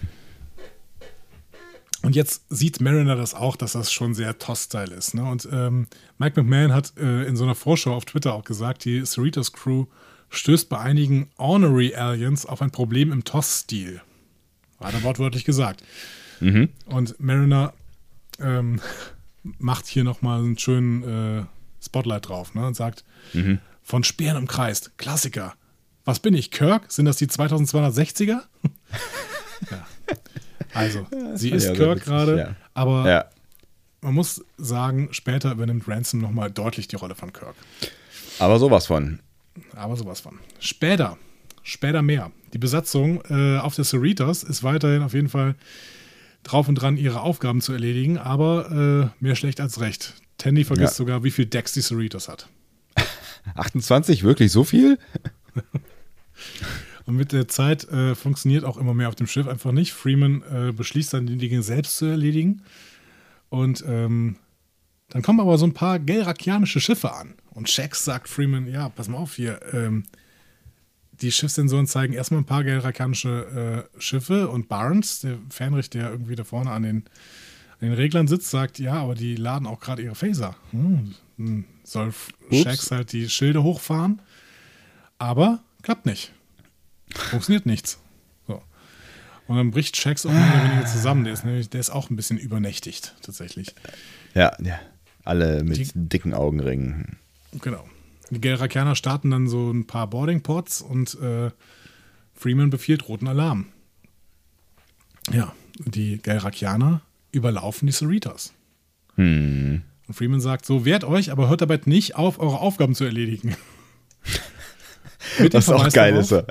Und jetzt sieht Mariner das auch, dass das schon sehr Toss-Style ist. Ne? Und ähm, Mike McMahon hat äh, in so einer Vorschau auf Twitter auch gesagt, die Cerritos Crew stößt bei einigen Honorary Aliens auf ein Problem im Toss-Stil. Hat er wortwörtlich gesagt. Mhm. Und Mariner ähm, macht hier nochmal einen schönen äh, Spotlight drauf ne, und sagt: mhm. Von Speeren im Kreis, Klassiker. Was bin ich, Kirk? Sind das die 2260er? ja. Also, sie ist ja, Kirk gerade, aber man muss sagen, später übernimmt Ransom nochmal deutlich die Rolle von Kirk. Aber sowas von. Aber sowas von. Später Später mehr. Die Besatzung äh, auf der Cerritos ist weiterhin auf jeden Fall drauf und dran, ihre Aufgaben zu erledigen, aber äh, mehr schlecht als recht. Tandy vergisst ja. sogar, wie viel Decks die Cerritos hat. 28, wirklich so viel? und mit der Zeit äh, funktioniert auch immer mehr auf dem Schiff einfach nicht. Freeman äh, beschließt dann, die Dinge selbst zu erledigen. Und ähm, dann kommen aber so ein paar gelrakianische Schiffe an. Und Shax sagt Freeman, ja, pass mal auf hier, ähm, die Schiffssensoren zeigen erstmal ein paar gelrakanische äh, Schiffe und Barnes, der Fähnrich, der irgendwie da vorne an den, an den Reglern sitzt, sagt, ja, aber die laden auch gerade ihre Phaser. Hm, hm soll Shax halt die Schilde hochfahren, aber klappt nicht. Funktioniert nichts. So. Und dann bricht Shax auch mehr oder weniger zusammen. Der ist, nämlich, der ist auch ein bisschen übernächtigt, tatsächlich. Ja, ja. Alle mit die, dicken Augenringen. Genau. Die Gelrakianer starten dann so ein paar Boarding-Pods und äh, Freeman befiehlt roten Alarm. Ja, die Gelrakianer überlaufen die Cerritos. Hm. Und Freeman sagt so, wehrt euch, aber hört dabei nicht auf, eure Aufgaben zu erledigen. Was auch geil darauf, ist.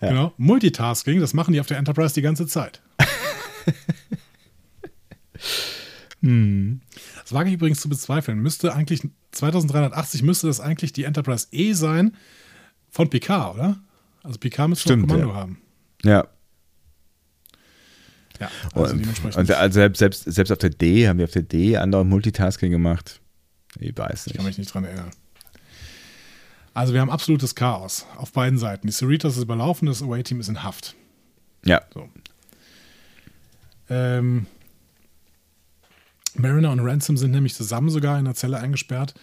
Ja. Genau, Multitasking, das machen die auf der Enterprise die ganze Zeit. hm. Das wage ich übrigens zu bezweifeln. Müsste eigentlich 2380 müsste das eigentlich die Enterprise E sein von Picard, oder? Also Picard müsste Stimmt, ein Kommando ja. haben. Ja. Ja, also und, und also selbst, selbst, selbst auf der D haben wir auf der D andere Multitasking gemacht. Ich weiß nicht. Ich kann mich nicht dran erinnern. Also wir haben absolutes Chaos auf beiden Seiten. Die Cerritos ist überlaufen, das Away-Team ist in Haft. Ja. So. Ähm, Mariner und Ransom sind nämlich zusammen sogar in der Zelle eingesperrt.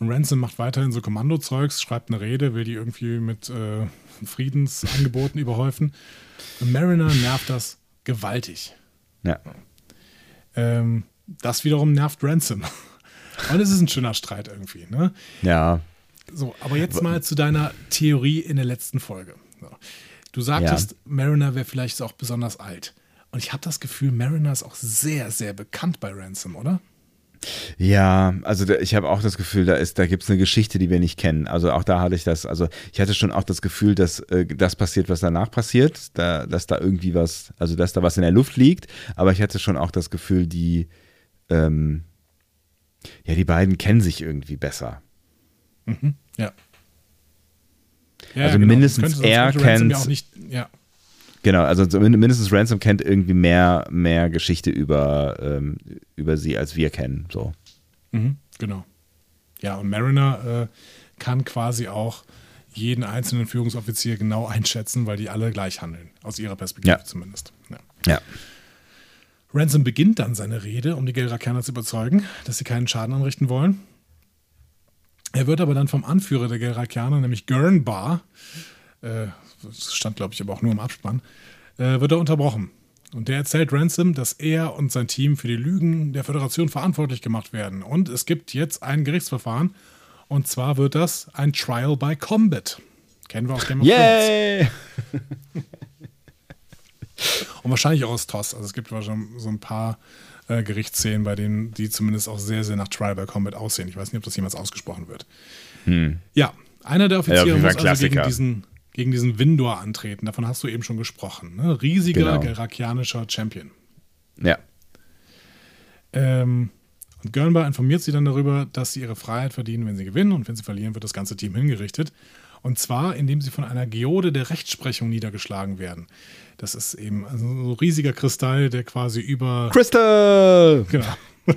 Und Ransom macht weiterhin so Kommandozeugs, schreibt eine Rede, will die irgendwie mit äh, Friedensangeboten überhäufen. Und Mariner nervt das gewaltig. Ja. Ähm, das wiederum nervt Ransom. Und es ist ein schöner Streit irgendwie, ne? Ja. So, aber jetzt mal zu deiner Theorie in der letzten Folge. Du sagtest, ja. Mariner wäre vielleicht auch besonders alt. Und ich habe das Gefühl, Mariner ist auch sehr, sehr bekannt bei Ransom, oder? Ja, also da, ich habe auch das Gefühl, da ist, da gibt es eine Geschichte, die wir nicht kennen. Also auch da hatte ich das, also ich hatte schon auch das Gefühl, dass äh, das passiert, was danach passiert, da, dass da irgendwie was, also dass da was in der Luft liegt, aber ich hatte schon auch das Gefühl, die, ähm, ja, die beiden kennen sich irgendwie besser. Mhm, ja. ja. also genau. mindestens er kennt. Ja. Genau, also mindestens Ransom kennt irgendwie mehr, mehr Geschichte über, ähm, über sie, als wir kennen. So. Mhm, genau. Ja, und Mariner äh, kann quasi auch jeden einzelnen Führungsoffizier genau einschätzen, weil die alle gleich handeln, aus ihrer Perspektive ja. zumindest. Ja. ja. Ransom beginnt dann seine Rede, um die Gelrakianer zu überzeugen, dass sie keinen Schaden anrichten wollen. Er wird aber dann vom Anführer der Gelrakianer, nämlich Gurnbar, äh, das stand glaube ich aber auch nur im Abspann, äh, wird er unterbrochen. Und der erzählt Ransom, dass er und sein Team für die Lügen der Föderation verantwortlich gemacht werden. Und es gibt jetzt ein Gerichtsverfahren. Und zwar wird das ein Trial by Combat. Kennen wir aus Game of Yay! Und wahrscheinlich auch aus TOS. Also es gibt wahrscheinlich so ein paar äh, Gerichtsszenen, bei denen die zumindest auch sehr, sehr nach Tribal Combat aussehen. Ich weiß nicht, ob das jemals ausgesprochen wird. Hm. Ja, einer der Offiziere ja, muss also gegen diesen, gegen diesen Windor antreten. Davon hast du eben schon gesprochen. Ne? Riesiger genau. gerakianischer Champion. Ja. Ähm, und Gernbar informiert sie dann darüber, dass sie ihre Freiheit verdienen, wenn sie gewinnen und wenn sie verlieren, wird das ganze Team hingerichtet. Und zwar, indem sie von einer Geode der Rechtsprechung niedergeschlagen werden. Das ist eben also so ein riesiger Kristall, der quasi über. Crystal! Genau.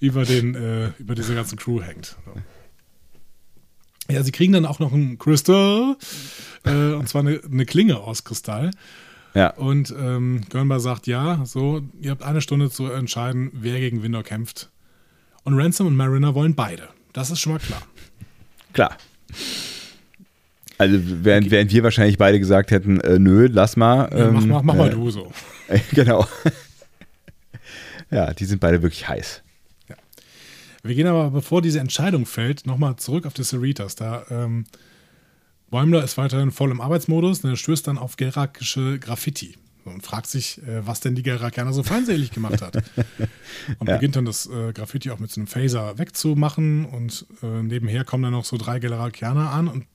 über, den, äh, über diese ganze Crew hängt. So. Ja, sie kriegen dann auch noch ein Crystal, äh, und zwar eine, eine, Klinge aus Kristall. Ja. Und ähm, Gurnbar sagt, ja, so, ihr habt eine Stunde zu entscheiden, wer gegen Windor kämpft. Und Ransom und Mariner wollen beide. Das ist schon mal klar. Klar. Also während, okay. während wir wahrscheinlich beide gesagt hätten, äh, nö, lass mal. Ähm, mach, mach, mach äh, mal du so. genau. ja, die sind beide wirklich heiß. Wir gehen aber, bevor diese Entscheidung fällt, nochmal zurück auf die Cerritas. Da ähm, Bäumler ist weiterhin voll im Arbeitsmodus und er stößt dann auf gerakische Graffiti und fragt sich, äh, was denn die Gerakianer so feindselig gemacht hat. Und ja. beginnt dann das äh, Graffiti auch mit so einem Phaser wegzumachen und äh, nebenher kommen dann noch so drei Gerakianer an und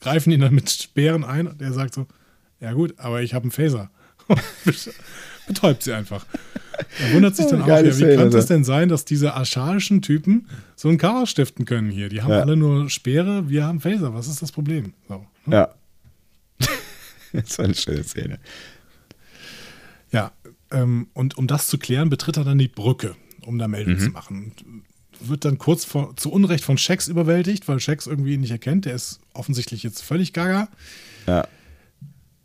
greifen ihn dann mit Speeren ein und er sagt so, ja gut, aber ich habe einen Phaser. Betäubt sie einfach. Er wundert sich dann auch, ja, wie kann es denn sein, dass diese archaischen Typen so ein Chaos stiften können hier? Die haben ja. alle nur Speere, wir haben Phaser. Was ist das Problem? So, ne? Ja. das war eine schöne Szene. Ja, ähm, und um das zu klären, betritt er dann die Brücke, um da Meldung mhm. zu machen. Und wird dann kurz vor, zu Unrecht von Shax überwältigt, weil Shax irgendwie ihn nicht erkennt. Der ist offensichtlich jetzt völlig gaga. Ja.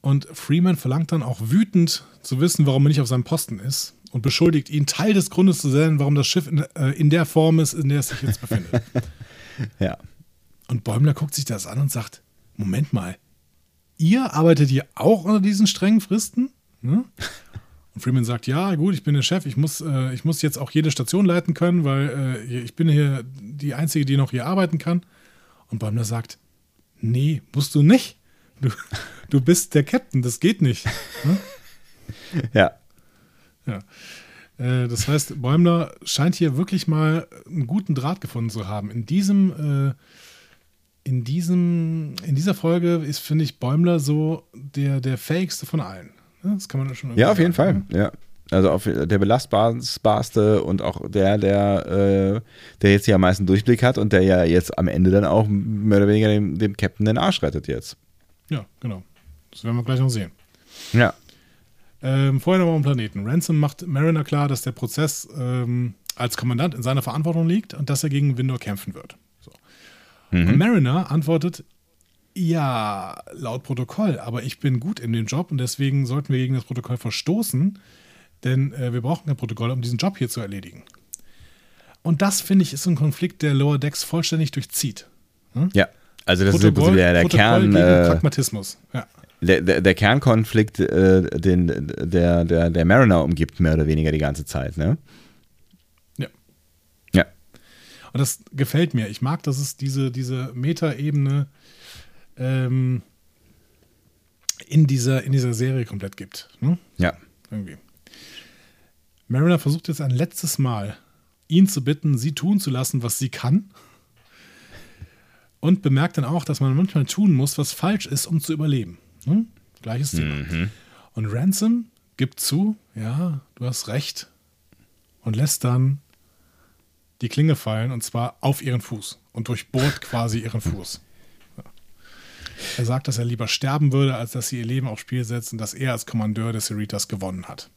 Und Freeman verlangt dann auch wütend zu wissen, warum er nicht auf seinem Posten ist und beschuldigt ihn, Teil des Grundes zu sein, warum das Schiff in, äh, in der Form ist, in der es sich jetzt befindet. ja. Und Bäumler guckt sich das an und sagt: Moment mal, ihr arbeitet hier auch unter diesen strengen Fristen? Hm? Und Freeman sagt, ja, gut, ich bin der Chef, ich muss, äh, ich muss jetzt auch jede Station leiten können, weil äh, ich bin hier die Einzige, die noch hier arbeiten kann. Und Bäumler sagt, nee, musst du nicht. Du, du bist der Captain, das geht nicht. Hm? Ja. Ja. Äh, das heißt, Bäumler scheint hier wirklich mal einen guten Draht gefunden zu haben. In diesem, äh, in diesem, in dieser Folge ist, finde ich, Bäumler so der, der fähigste von allen. Das kann man schon Ja, auf jeden Fall. Ne? Ja. Also auf der belastbarste und auch der, der, äh, der jetzt hier am meisten Durchblick hat und der ja jetzt am Ende dann auch mehr oder weniger dem, dem Captain den Arsch rettet jetzt. Ja, genau. Das werden wir gleich noch sehen. Ja. Ähm, vorher noch mal am Planeten. Ransom macht Mariner klar, dass der Prozess ähm, als Kommandant in seiner Verantwortung liegt und dass er gegen Windor kämpfen wird. So. Mhm. Und Mariner antwortet, ja, laut Protokoll, aber ich bin gut in dem Job und deswegen sollten wir gegen das Protokoll verstoßen, denn äh, wir brauchen kein Protokoll, um diesen Job hier zu erledigen. Und das, finde ich, ist ein Konflikt, der Lower Decks vollständig durchzieht. Hm? Ja, also das Protokoll, ist der, der Kern. Äh, Pragmatismus, ja. Der, der, der Kernkonflikt, äh, den der, der, der Mariner umgibt, mehr oder weniger die ganze Zeit, ne? Ja. Ja. Und das gefällt mir. Ich mag, dass es diese, diese Metaebene ähm, in, dieser, in dieser Serie komplett gibt. Ne? Ja. Irgendwie. Mariner versucht jetzt ein letztes Mal, ihn zu bitten, sie tun zu lassen, was sie kann. Und bemerkt dann auch, dass man manchmal tun muss, was falsch ist, um zu überleben. Hm? Gleiches Thema. Mhm. Und Ransom gibt zu, ja, du hast recht. Und lässt dann die Klinge fallen und zwar auf ihren Fuß und durchbohrt quasi ihren Fuß. Er sagt, dass er lieber sterben würde, als dass sie ihr Leben aufs Spiel setzen, dass er als Kommandeur des Cerritas gewonnen hat.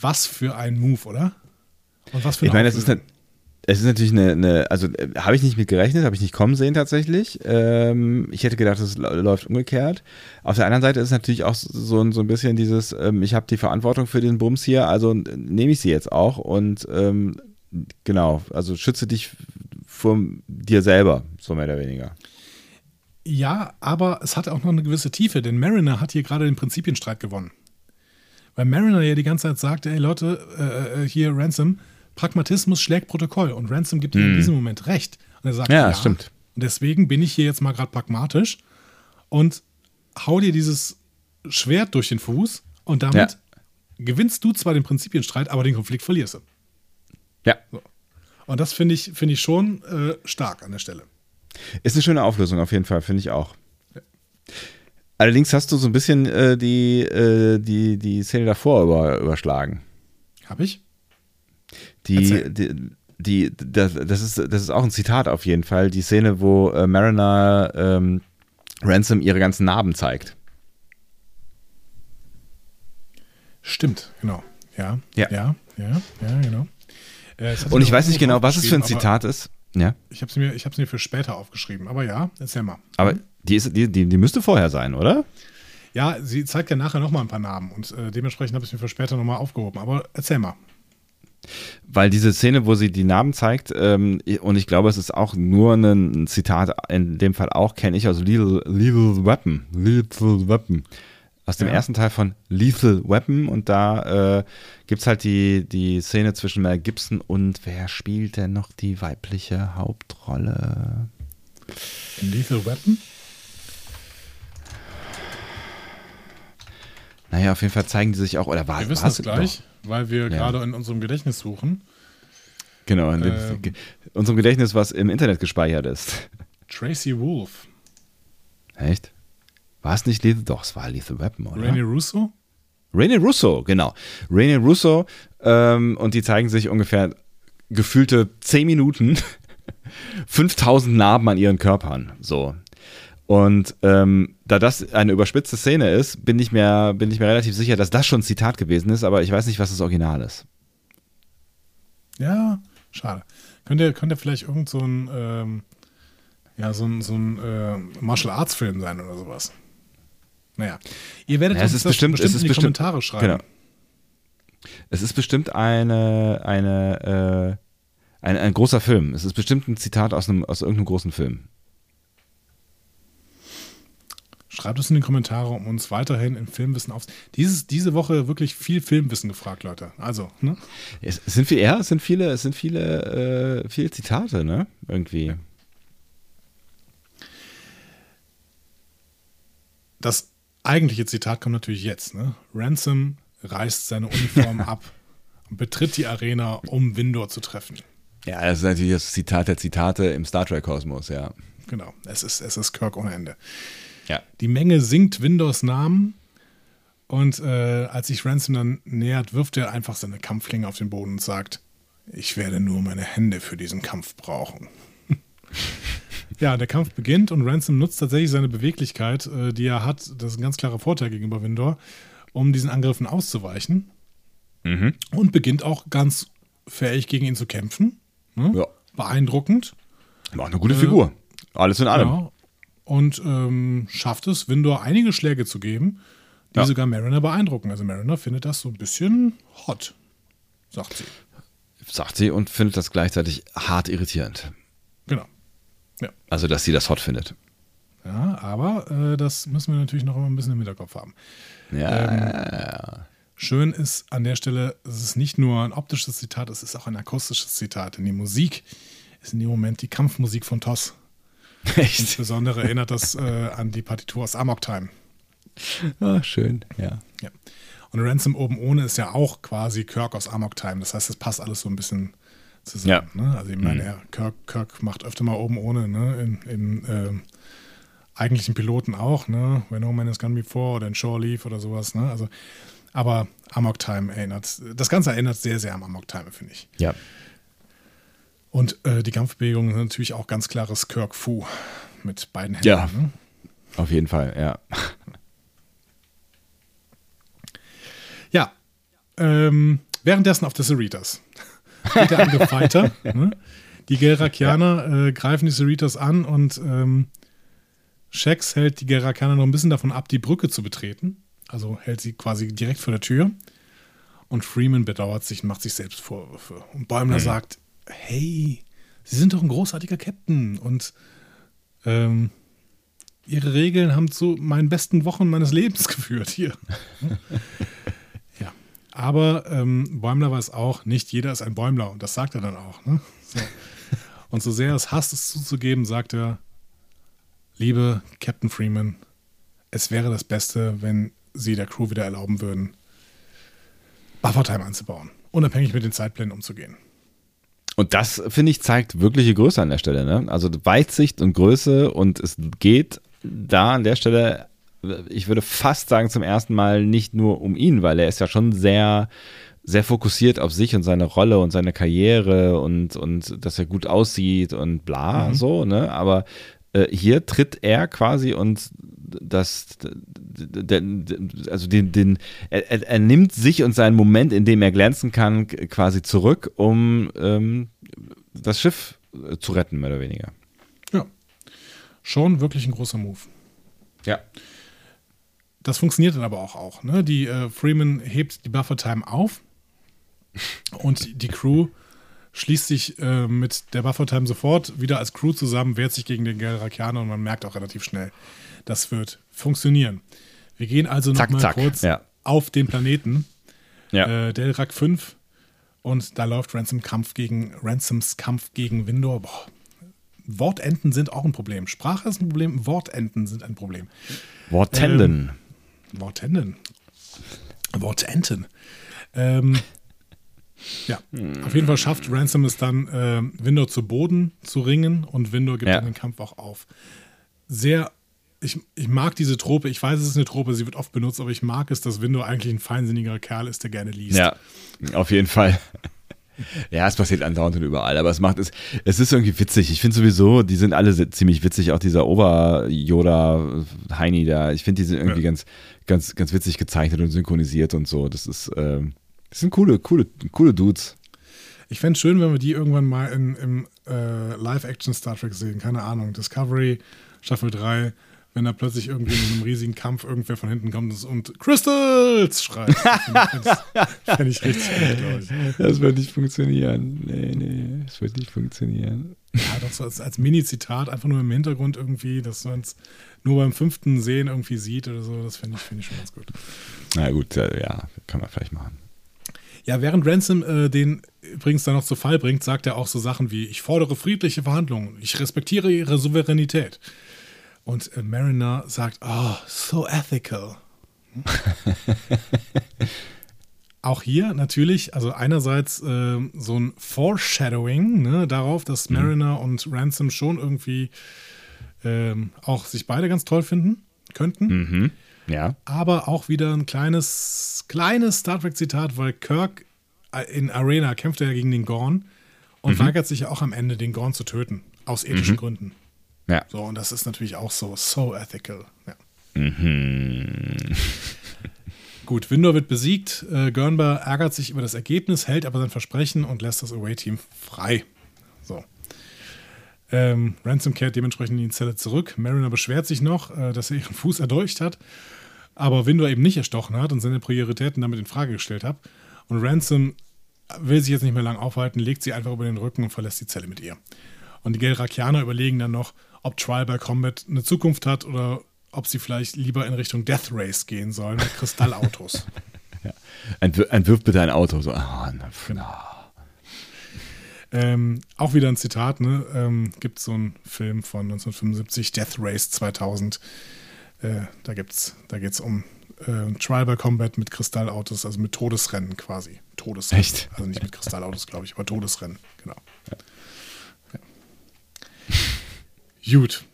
Was für ein Move, oder? Und was für eine Ich meine, es ist, eine, es ist natürlich eine, eine also äh, habe ich nicht mit gerechnet, habe ich nicht kommen sehen tatsächlich. Ähm, ich hätte gedacht, es läuft umgekehrt. Auf der anderen Seite ist natürlich auch so, so ein bisschen dieses, ähm, ich habe die Verantwortung für den Bums hier, also nehme ich sie jetzt auch und ähm, genau, also schütze dich vor dir selber, so mehr oder weniger. Ja, aber es hat auch noch eine gewisse Tiefe, denn Mariner hat hier gerade den Prinzipienstreit gewonnen. Weil Mariner ja die ganze Zeit sagte, ey Leute, äh, äh, hier Ransom, Pragmatismus schlägt Protokoll und Ransom gibt ihm in hm. diesem Moment recht. Und er sagt, ja, ja stimmt. Und deswegen bin ich hier jetzt mal gerade pragmatisch und hau dir dieses Schwert durch den Fuß und damit ja. gewinnst du zwar den Prinzipienstreit, aber den Konflikt verlierst du. Ja. So. Und das finde ich, find ich schon äh, stark an der Stelle. Ist eine schöne Auflösung auf jeden Fall, finde ich auch. Allerdings hast du so ein bisschen äh, die, äh, die, die Szene davor über, überschlagen. Habe ich? Die, die, die, das, das, ist, das ist auch ein Zitat auf jeden Fall. Die Szene, wo äh, Mariner ähm, Ransom ihre ganzen Narben zeigt. Stimmt, genau. Ja, ja, ja, ja, ja genau. Äh, Und ich weiß nicht genau, was es für ein Zitat ist. Ja. Ich habe es mir, mir für später aufgeschrieben, aber ja, erzähl mal. Aber die, ist, die, die, die müsste vorher sein, oder? Ja, sie zeigt ja nachher nochmal ein paar Namen und äh, dementsprechend habe ich es mir für später nochmal aufgehoben. Aber erzähl mal. Weil diese Szene, wo sie die Namen zeigt, ähm, und ich glaube, es ist auch nur ein Zitat, in dem Fall auch, kenne ich aus Lethal, Lethal Weapon. Lethal Weapon. Aus dem ja. ersten Teil von Lethal Weapon und da äh, gibt es halt die, die Szene zwischen Mel Gibson und wer spielt denn noch die weibliche Hauptrolle? In Lethal Weapon? Naja, auf jeden Fall zeigen die sich auch, oder war Wir wissen es gleich, doch? Weil wir ja. gerade in unserem Gedächtnis suchen. Genau, in ähm, unserem Gedächtnis, was im Internet gespeichert ist. Tracy Wolf. Echt? War es nicht Lethal? Doch, es war Lethal Weapon, oder? Rainy Russo? Rainy Russo, genau. Rainy Russo ähm, und die zeigen sich ungefähr gefühlte 10 Minuten 5000 Narben an ihren Körpern. So. Und ähm, da das eine überspitzte Szene ist, bin ich, mir, bin ich mir relativ sicher, dass das schon ein Zitat gewesen ist, aber ich weiß nicht, was das Original ist. Ja, schade. Könnt ihr, könnt ihr vielleicht irgend so ein, ähm, ja, so ein, so ein äh, Martial Arts Film sein oder sowas? Naja, ihr werdet ja, es ist das bestimmt, bestimmt es ist in die bestimmt, Kommentare schreiben. Genau. Es ist bestimmt eine, eine, äh, ein, ein großer Film. Es ist bestimmt ein Zitat aus, einem, aus irgendeinem großen Film. Schreibt es in die Kommentare, um uns weiterhin im Filmwissen auf. Dieses, diese Woche wirklich viel Filmwissen gefragt, Leute. Also, ne? Es sind viel, ja, es sind viele, es sind viele, äh, viele Zitate, ne? Irgendwie. Das eigentliche Zitat kommt natürlich jetzt. Ne? Ransom reißt seine Uniform ab und betritt die Arena, um Windor zu treffen. Ja, das ist natürlich das Zitat der Zitate im Star Trek-Kosmos, ja. Genau, es ist, es ist Kirk ohne Ende. Ja. Die Menge singt Windors Namen und äh, als sich Ransom dann nähert, wirft er einfach seine Kampfklinge auf den Boden und sagt, ich werde nur meine Hände für diesen Kampf brauchen. Ja, der Kampf beginnt und Ransom nutzt tatsächlich seine Beweglichkeit, äh, die er hat, das ist ein ganz klarer Vorteil gegenüber Windor, um diesen Angriffen auszuweichen. Mhm. Und beginnt auch ganz fähig gegen ihn zu kämpfen. Ne? Ja. Beeindruckend. War eine gute äh, Figur. Alles in allem. Ja. Und ähm, schafft es, Windor einige Schläge zu geben, die ja. sogar Mariner beeindrucken. Also Mariner findet das so ein bisschen hot, sagt sie. Sagt sie und findet das gleichzeitig hart irritierend. Genau. Ja. Also, dass sie das hot findet. Ja, aber äh, das müssen wir natürlich noch immer ein bisschen im Hinterkopf haben. Ja, ähm, ja, Schön ist an der Stelle, es ist nicht nur ein optisches Zitat, es ist auch ein akustisches Zitat. Denn die Musik ist in dem Moment die Kampfmusik von Toss. Echt? Insbesondere erinnert das äh, an die Partitur aus Amok Time. Ah, schön, ja. ja. Und Ransom oben ohne ist ja auch quasi Kirk aus Amok Time. Das heißt, es passt alles so ein bisschen zusammen. Ja. Ne? Also ich meine, mhm. Kirk, Kirk macht öfter mal oben ohne, ne? In, in äh, eigentlichen Piloten auch, ne? When No Man is Gone Before oder in Shore Leave oder sowas, ne? Also, aber Amok Time erinnert, das Ganze erinnert sehr, sehr an Amok Time, finde ich. Ja. Und äh, die Kampfbewegungen sind natürlich auch ganz klares Kirk Fu mit beiden Händen. Ja, ne? auf jeden Fall, ja. Ja, ähm, währenddessen auf der Cerritos geht der Angriff weiter. Ne? Die Gerakianer ja. äh, greifen die Cerritos an und ähm, Shax hält die Gerakianer noch ein bisschen davon ab, die Brücke zu betreten. Also hält sie quasi direkt vor der Tür. Und Freeman bedauert sich und macht sich selbst Vorwürfe. Und Bäumler mhm. sagt, hey, Sie sind doch ein großartiger Captain und ähm, Ihre Regeln haben zu meinen besten Wochen meines Lebens geführt hier. ja, aber ähm, Bäumler weiß auch, nicht jeder ist ein Bäumler und das sagt er dann auch. Ne? So. Und so sehr es hasst, es zuzugeben, sagt er, liebe Captain Freeman, es wäre das Beste, wenn sie der Crew wieder erlauben würden, Buffertime anzubauen, unabhängig mit den Zeitplänen umzugehen. Und das, finde ich, zeigt wirkliche Größe an der Stelle. Ne? Also Weitsicht und Größe und es geht da an der Stelle, ich würde fast sagen, zum ersten Mal nicht nur um ihn, weil er ist ja schon sehr, sehr fokussiert auf sich und seine Rolle und seine Karriere und, und dass er gut aussieht und bla, mhm. so, ne? Aber hier tritt er quasi und das, also den, den er, er, nimmt sich und seinen Moment, in dem er glänzen kann, quasi zurück, um ähm, das Schiff äh, zu retten, mehr oder weniger. Ja. Schon wirklich ein großer Move. Ja. Das funktioniert dann aber auch. auch ne? Die äh, Freeman hebt die Buffer-Time auf und die Crew schließt sich äh, mit der Buffer-Time sofort wieder als Crew zusammen, wehrt sich gegen den Gelrakianer und man merkt auch relativ schnell, das wird funktionieren. Wir gehen also nochmal kurz ja. auf den Planeten. Ja. Äh, Delrak 5 und da läuft Ransom Kampf gegen Ransoms Kampf gegen Windor. Boah. Wortenden sind auch ein Problem. Sprache ist ein Problem, Wortenden sind ein Problem. Wortenden. Ähm, Wortenden. Wortenden. Ähm, ja, hm. auf jeden Fall schafft Ransom es dann, äh, Windor zu Boden zu ringen und Windor gibt ja. dann den Kampf auch auf. Sehr ich, ich mag diese Trope, ich weiß, es ist eine Trope, sie wird oft benutzt, aber ich mag es, dass Window eigentlich ein feinsinniger Kerl ist, der gerne liest. Ja, auf jeden Fall. Ja, es passiert andauernd und überall, aber es macht es, es ist irgendwie witzig. Ich finde sowieso, die sind alle ziemlich witzig, auch dieser Ober-Yoda-Heini da. Ich finde, die sind irgendwie ja. ganz, ganz, ganz witzig gezeichnet und synchronisiert und so. Das ist, äh, das sind coole, coole, coole Dudes. Ich fände es schön, wenn wir die irgendwann mal in, im äh, Live-Action Star Trek sehen. Keine Ahnung. Discovery, Staffel 3 wenn da plötzlich irgendwie in einem riesigen Kampf irgendwer von hinten kommt und Crystals schreit. Fände ich richtig gut, glaube ich. Das wird nicht funktionieren. Nee, nee, das wird nicht funktionieren. Ja, doch so als, als Mini-Zitat, einfach nur im Hintergrund irgendwie, dass man es nur beim fünften Sehen irgendwie sieht oder so, das finde ich, find ich schon ganz gut. Na gut, ja, kann man vielleicht machen. Ja, während Ransom äh, den übrigens dann noch zu Fall bringt, sagt er auch so Sachen wie: Ich fordere friedliche Verhandlungen, ich respektiere ihre Souveränität. Und äh, Mariner sagt, oh, so ethical. Auch hier natürlich, also einerseits äh, so ein Foreshadowing ne, darauf, dass mhm. Mariner und Ransom schon irgendwie äh, auch sich beide ganz toll finden könnten. Mhm. Ja. Aber auch wieder ein kleines, kleines Star Trek-Zitat, weil Kirk äh, in Arena kämpft er ja gegen den Gorn und mhm. weigert sich ja auch am Ende, den Gorn zu töten. Aus ethischen mhm. Gründen. Ja. So, und das ist natürlich auch so, so ethical. Ja. Mhm. Gut, Windor wird besiegt. Äh, Gurnbar ärgert sich über das Ergebnis, hält aber sein Versprechen und lässt das Away-Team frei. So. Ähm, Ransom kehrt dementsprechend in die Zelle zurück. Mariner beschwert sich noch, äh, dass er ihren Fuß erdolcht hat, aber Windor eben nicht erstochen hat und seine Prioritäten damit in Frage gestellt hat. Und Ransom will sich jetzt nicht mehr lang aufhalten, legt sie einfach über den Rücken und verlässt die Zelle mit ihr. Und die Gelrakianer überlegen dann noch, ob Trial by Combat eine Zukunft hat oder ob sie vielleicht lieber in Richtung Death Race gehen sollen mit Kristallautos. ja. Entwir entwirf bitte ein Auto. So, ah, na, genau. Ähm, auch wieder ein Zitat, ne? Ähm, gibt so einen Film von 1975, Death Race 2000. Äh, da gibt's, da geht es um äh, Trial by Combat mit Kristallautos, also mit Todesrennen quasi. Todesrennen. Echt? Also nicht mit Kristallautos, glaube ich, aber Todesrennen, genau. Ja. Gut.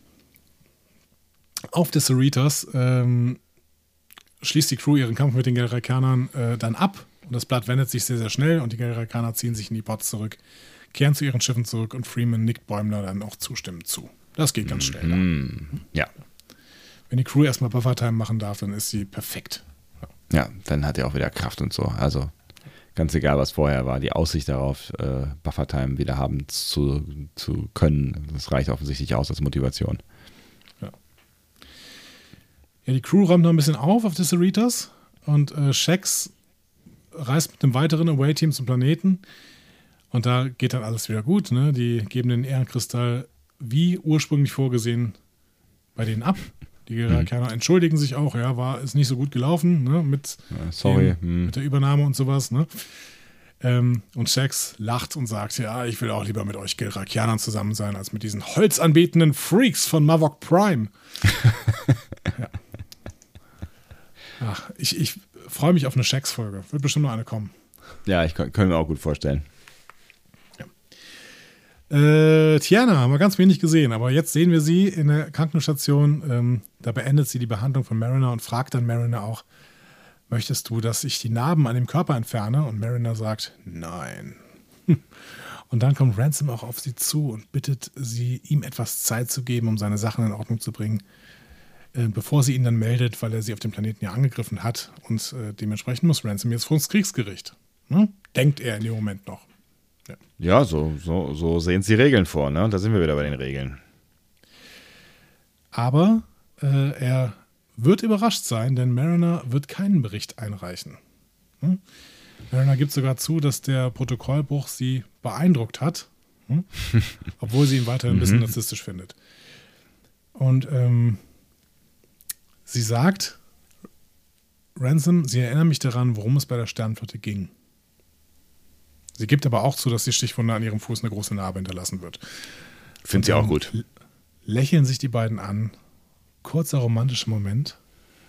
Auf des Cerritos ähm, schließt die Crew ihren Kampf mit den Gelrakanern äh, dann ab und das Blatt wendet sich sehr, sehr schnell und die Gelrakaner ziehen sich in die Pots zurück, kehren zu ihren Schiffen zurück und Freeman nickt Bäumler dann auch zustimmend zu. Das geht ganz schnell. Mhm. Ja. Wenn die Crew erstmal Buffertime machen darf, dann ist sie perfekt. Ja. ja, dann hat er auch wieder Kraft und so. Also ganz egal, was vorher war, die Aussicht darauf, äh, Buffertime wieder haben zu, zu können, das reicht offensichtlich aus als Motivation. Ja. Ja, die Crew räumt noch ein bisschen auf auf Cerritos und äh, Shax reist mit einem weiteren Away-Team zum Planeten und da geht dann alles wieder gut. Ne? Die geben den Ehrenkristall wie ursprünglich vorgesehen bei denen ab. Die Irakianer hm. entschuldigen sich auch, ja, war ist nicht so gut gelaufen, ne, mit, Sorry. Dem, hm. mit der Übernahme und sowas, ne. Ähm, und Shax lacht und sagt, ja, ich will auch lieber mit euch Gilrakianern zusammen sein, als mit diesen holzanbetenden Freaks von Mavok Prime. ja. Ach, ich, ich freue mich auf eine Shacks-Folge. Wird bestimmt noch eine kommen. Ja, ich kann, kann mir auch gut vorstellen. Äh, Tiana haben wir ganz wenig gesehen, aber jetzt sehen wir sie in der Krankenstation. Ähm, da beendet sie die Behandlung von Mariner und fragt dann Mariner auch, möchtest du, dass ich die Narben an dem Körper entferne? Und Mariner sagt, nein. Und dann kommt Ransom auch auf sie zu und bittet sie, ihm etwas Zeit zu geben, um seine Sachen in Ordnung zu bringen, äh, bevor sie ihn dann meldet, weil er sie auf dem Planeten ja angegriffen hat. Und äh, dementsprechend muss Ransom jetzt vor das Kriegsgericht. Hm? Denkt er in dem Moment noch. Ja, ja so, so, so sehen es die Regeln vor. Ne? Da sind wir wieder bei den Regeln. Aber äh, er wird überrascht sein, denn Mariner wird keinen Bericht einreichen. Hm? Mariner gibt sogar zu, dass der Protokollbruch sie beeindruckt hat, hm? obwohl sie ihn weiterhin ein bisschen mhm. narzisstisch findet. Und ähm, sie sagt, Ransom, sie erinnern mich daran, worum es bei der Sternflotte ging. Sie gibt aber auch zu, dass die Stichwunde an ihrem Fuß eine große Narbe hinterlassen wird. Finde sie auch gut. Lächeln sich die beiden an. Kurzer romantischer Moment.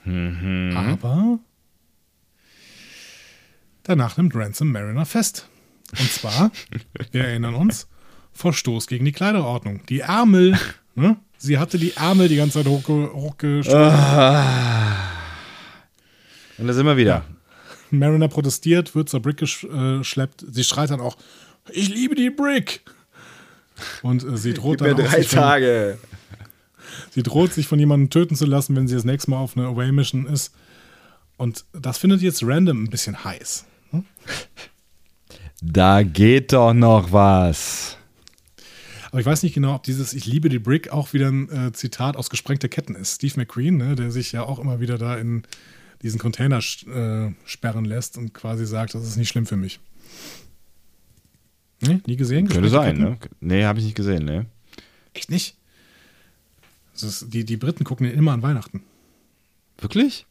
Mhm. Aber danach nimmt Ransom Mariner fest. Und zwar, wir erinnern uns, Verstoß gegen die Kleiderordnung. Die Ärmel, ne? sie hatte die Ärmel die ganze Zeit hochge hochgestellt. Ah. Und da sind wir wieder. Ja. Mariner protestiert, wird zur Brick geschleppt. Sie schreit dann auch: Ich liebe die Brick! Und äh, sie droht Gib dann. Mir drei Tage. Von, sie droht, sich von jemandem töten zu lassen, wenn sie das nächste Mal auf einer Away-Mission ist. Und das findet jetzt random ein bisschen heiß. Hm? Da geht doch noch was. Aber ich weiß nicht genau, ob dieses Ich liebe die Brick auch wieder ein äh, Zitat aus Gesprengte Ketten ist. Steve McQueen, ne, der sich ja auch immer wieder da in diesen Container äh, sperren lässt und quasi sagt, das ist nicht schlimm für mich. Nee, nie gesehen? Könnte sein, ne? Nee, habe ich nicht gesehen, ne? Echt nicht? Ist, die, die Briten gucken den immer an Weihnachten. Wirklich?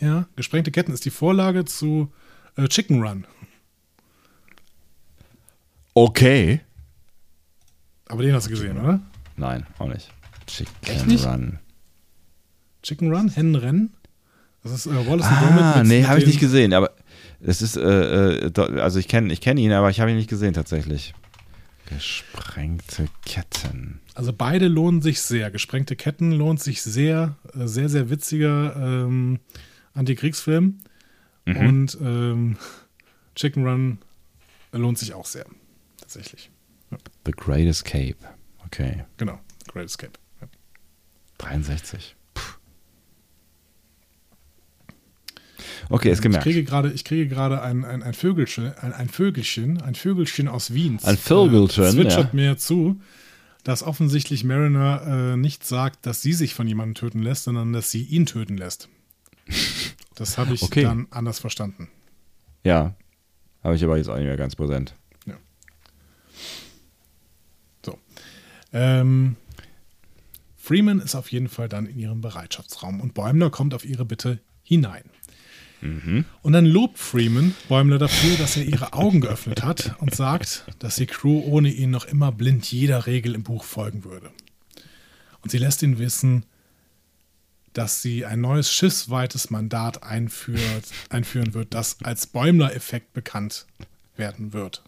Ja, Gesprengte Ketten ist die Vorlage zu äh, Chicken Run. Okay. Aber den hast du gesehen, oder? Nein, auch nicht. Chicken nicht? Run. Chicken Run? Hennenrennen? Das ist äh, Wallace ah, Gromit mit Nee, habe ich nicht gesehen, aber es ist, äh, äh, also ich kenne ich kenn ihn, aber ich habe ihn nicht gesehen tatsächlich. Gesprengte Ketten. Also beide lohnen sich sehr. Gesprengte Ketten lohnt sich sehr. Äh, sehr, sehr witziger ähm, Antikriegsfilm. Mhm. Und ähm, Chicken Run lohnt sich auch sehr. Tatsächlich. Ja. The Great Escape. Okay. Genau, The Great Escape. Ja. 63. Okay, ist gemerkt. Ich kriege gerade, ich kriege gerade ein, ein, ein, Vögelchen, ein, ein Vögelchen, ein Vögelchen aus Wien. Ein Vögelchen, äh, zwitschert ja. mir zu, dass offensichtlich Mariner äh, nicht sagt, dass sie sich von jemandem töten lässt, sondern dass sie ihn töten lässt. Das habe ich okay. dann anders verstanden. Ja, habe ich aber jetzt auch nicht mehr ganz präsent. Ja. So. Ähm, Freeman ist auf jeden Fall dann in ihrem Bereitschaftsraum und Bäumler kommt auf ihre Bitte hinein. Mhm. Und dann lobt Freeman Bäumler dafür, dass er ihre Augen geöffnet hat und sagt, dass die Crew ohne ihn noch immer blind jeder Regel im Buch folgen würde. Und sie lässt ihn wissen, dass sie ein neues schiffsweites Mandat einführt, einführen wird, das als Bäumler-Effekt bekannt werden wird.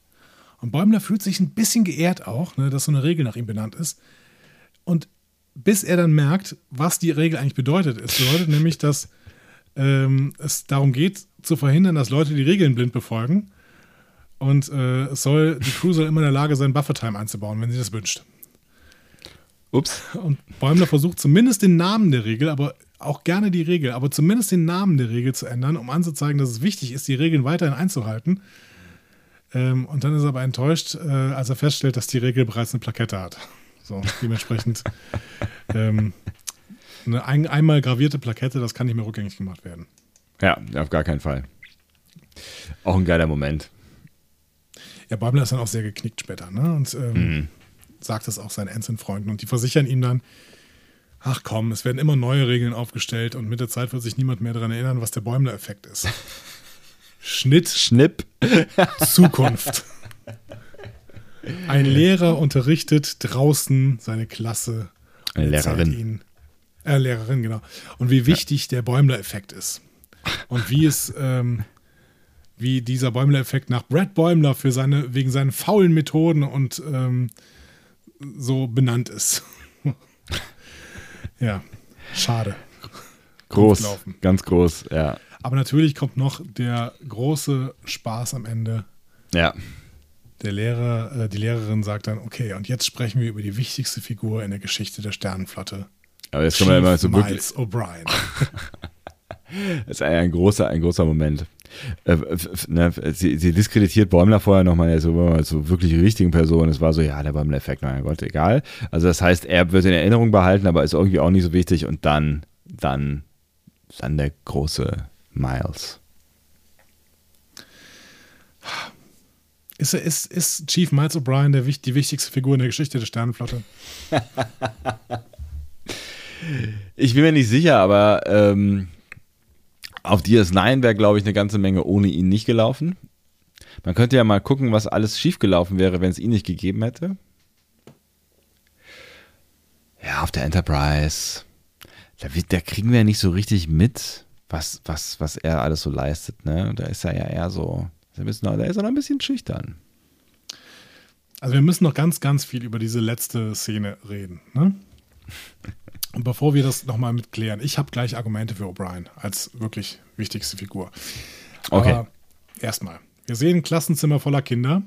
Und Bäumler fühlt sich ein bisschen geehrt auch, ne, dass so eine Regel nach ihm benannt ist. Und bis er dann merkt, was die Regel eigentlich bedeutet. Es bedeutet nämlich, dass ähm, es darum geht, zu verhindern, dass Leute die Regeln blind befolgen. Und äh, es soll, die Crew soll immer in der Lage sein, Buffer-Time einzubauen, wenn sie das wünscht. Ups. Und Bäumler versucht zumindest den Namen der Regel, aber auch gerne die Regel, aber zumindest den Namen der Regel zu ändern, um anzuzeigen, dass es wichtig ist, die Regeln weiterhin einzuhalten. Ähm, und dann ist er aber enttäuscht, äh, als er feststellt, dass die Regel bereits eine Plakette hat. So, dementsprechend ähm, eine ein, einmal gravierte Plakette, das kann nicht mehr rückgängig gemacht werden. Ja, auf gar keinen Fall. Auch ein geiler Moment. Ja, Bäumler ist dann auch sehr geknickt später, ne? Und ähm, mhm. sagt es auch seinen Ensign-Freunden. Und die versichern ihm dann, ach komm, es werden immer neue Regeln aufgestellt und mit der Zeit wird sich niemand mehr daran erinnern, was der Bäumler-Effekt ist. Schnitt. Schnipp. Zukunft. Ein Lehrer unterrichtet draußen seine Klasse. Eine Lehrerin. Ihn, äh, Lehrerin, genau. Und wie wichtig ja. der Bäumler-Effekt ist. Und wie es, ähm, wie dieser Bäumler-Effekt nach Brad Bäumler für seine, wegen seinen faulen Methoden und ähm, so benannt ist. ja, schade. Groß, ganz groß, ja. Aber natürlich kommt noch der große Spaß am Ende. Ja. Der Lehrer, äh, die Lehrerin sagt dann, okay, und jetzt sprechen wir über die wichtigste Figur in der Geschichte der Sternenflotte. Aber jetzt kommen wir immer so Miles O'Brien. das ist ein großer, ein großer Moment. Äh, ne, sie, sie, diskreditiert Bäumler vorher nochmal so, so wirklich richtigen Personen. Es war so, ja, der Bäumler-Effekt, mein Gott, egal. Also das heißt, er wird in Erinnerung behalten, aber ist irgendwie auch nicht so wichtig. Und dann, dann, dann der große Miles. Ist, ist, ist Chief Miles O'Brien der, die wichtigste Figur in der Geschichte der Sternenflotte? ich bin mir nicht sicher, aber ähm, auf DS9 wäre, glaube ich, eine ganze Menge ohne ihn nicht gelaufen. Man könnte ja mal gucken, was alles schiefgelaufen wäre, wenn es ihn nicht gegeben hätte. Ja, auf der Enterprise. Da, da kriegen wir ja nicht so richtig mit was, was, was er alles so leistet. Ne? Da ist er ja eher so, da ist er noch ein bisschen schüchtern. Also wir müssen noch ganz, ganz viel über diese letzte Szene reden. Ne? Und bevor wir das nochmal mitklären, ich habe gleich Argumente für O'Brien als wirklich wichtigste Figur. Okay. Aber erstmal, wir sehen ein Klassenzimmer voller Kinder.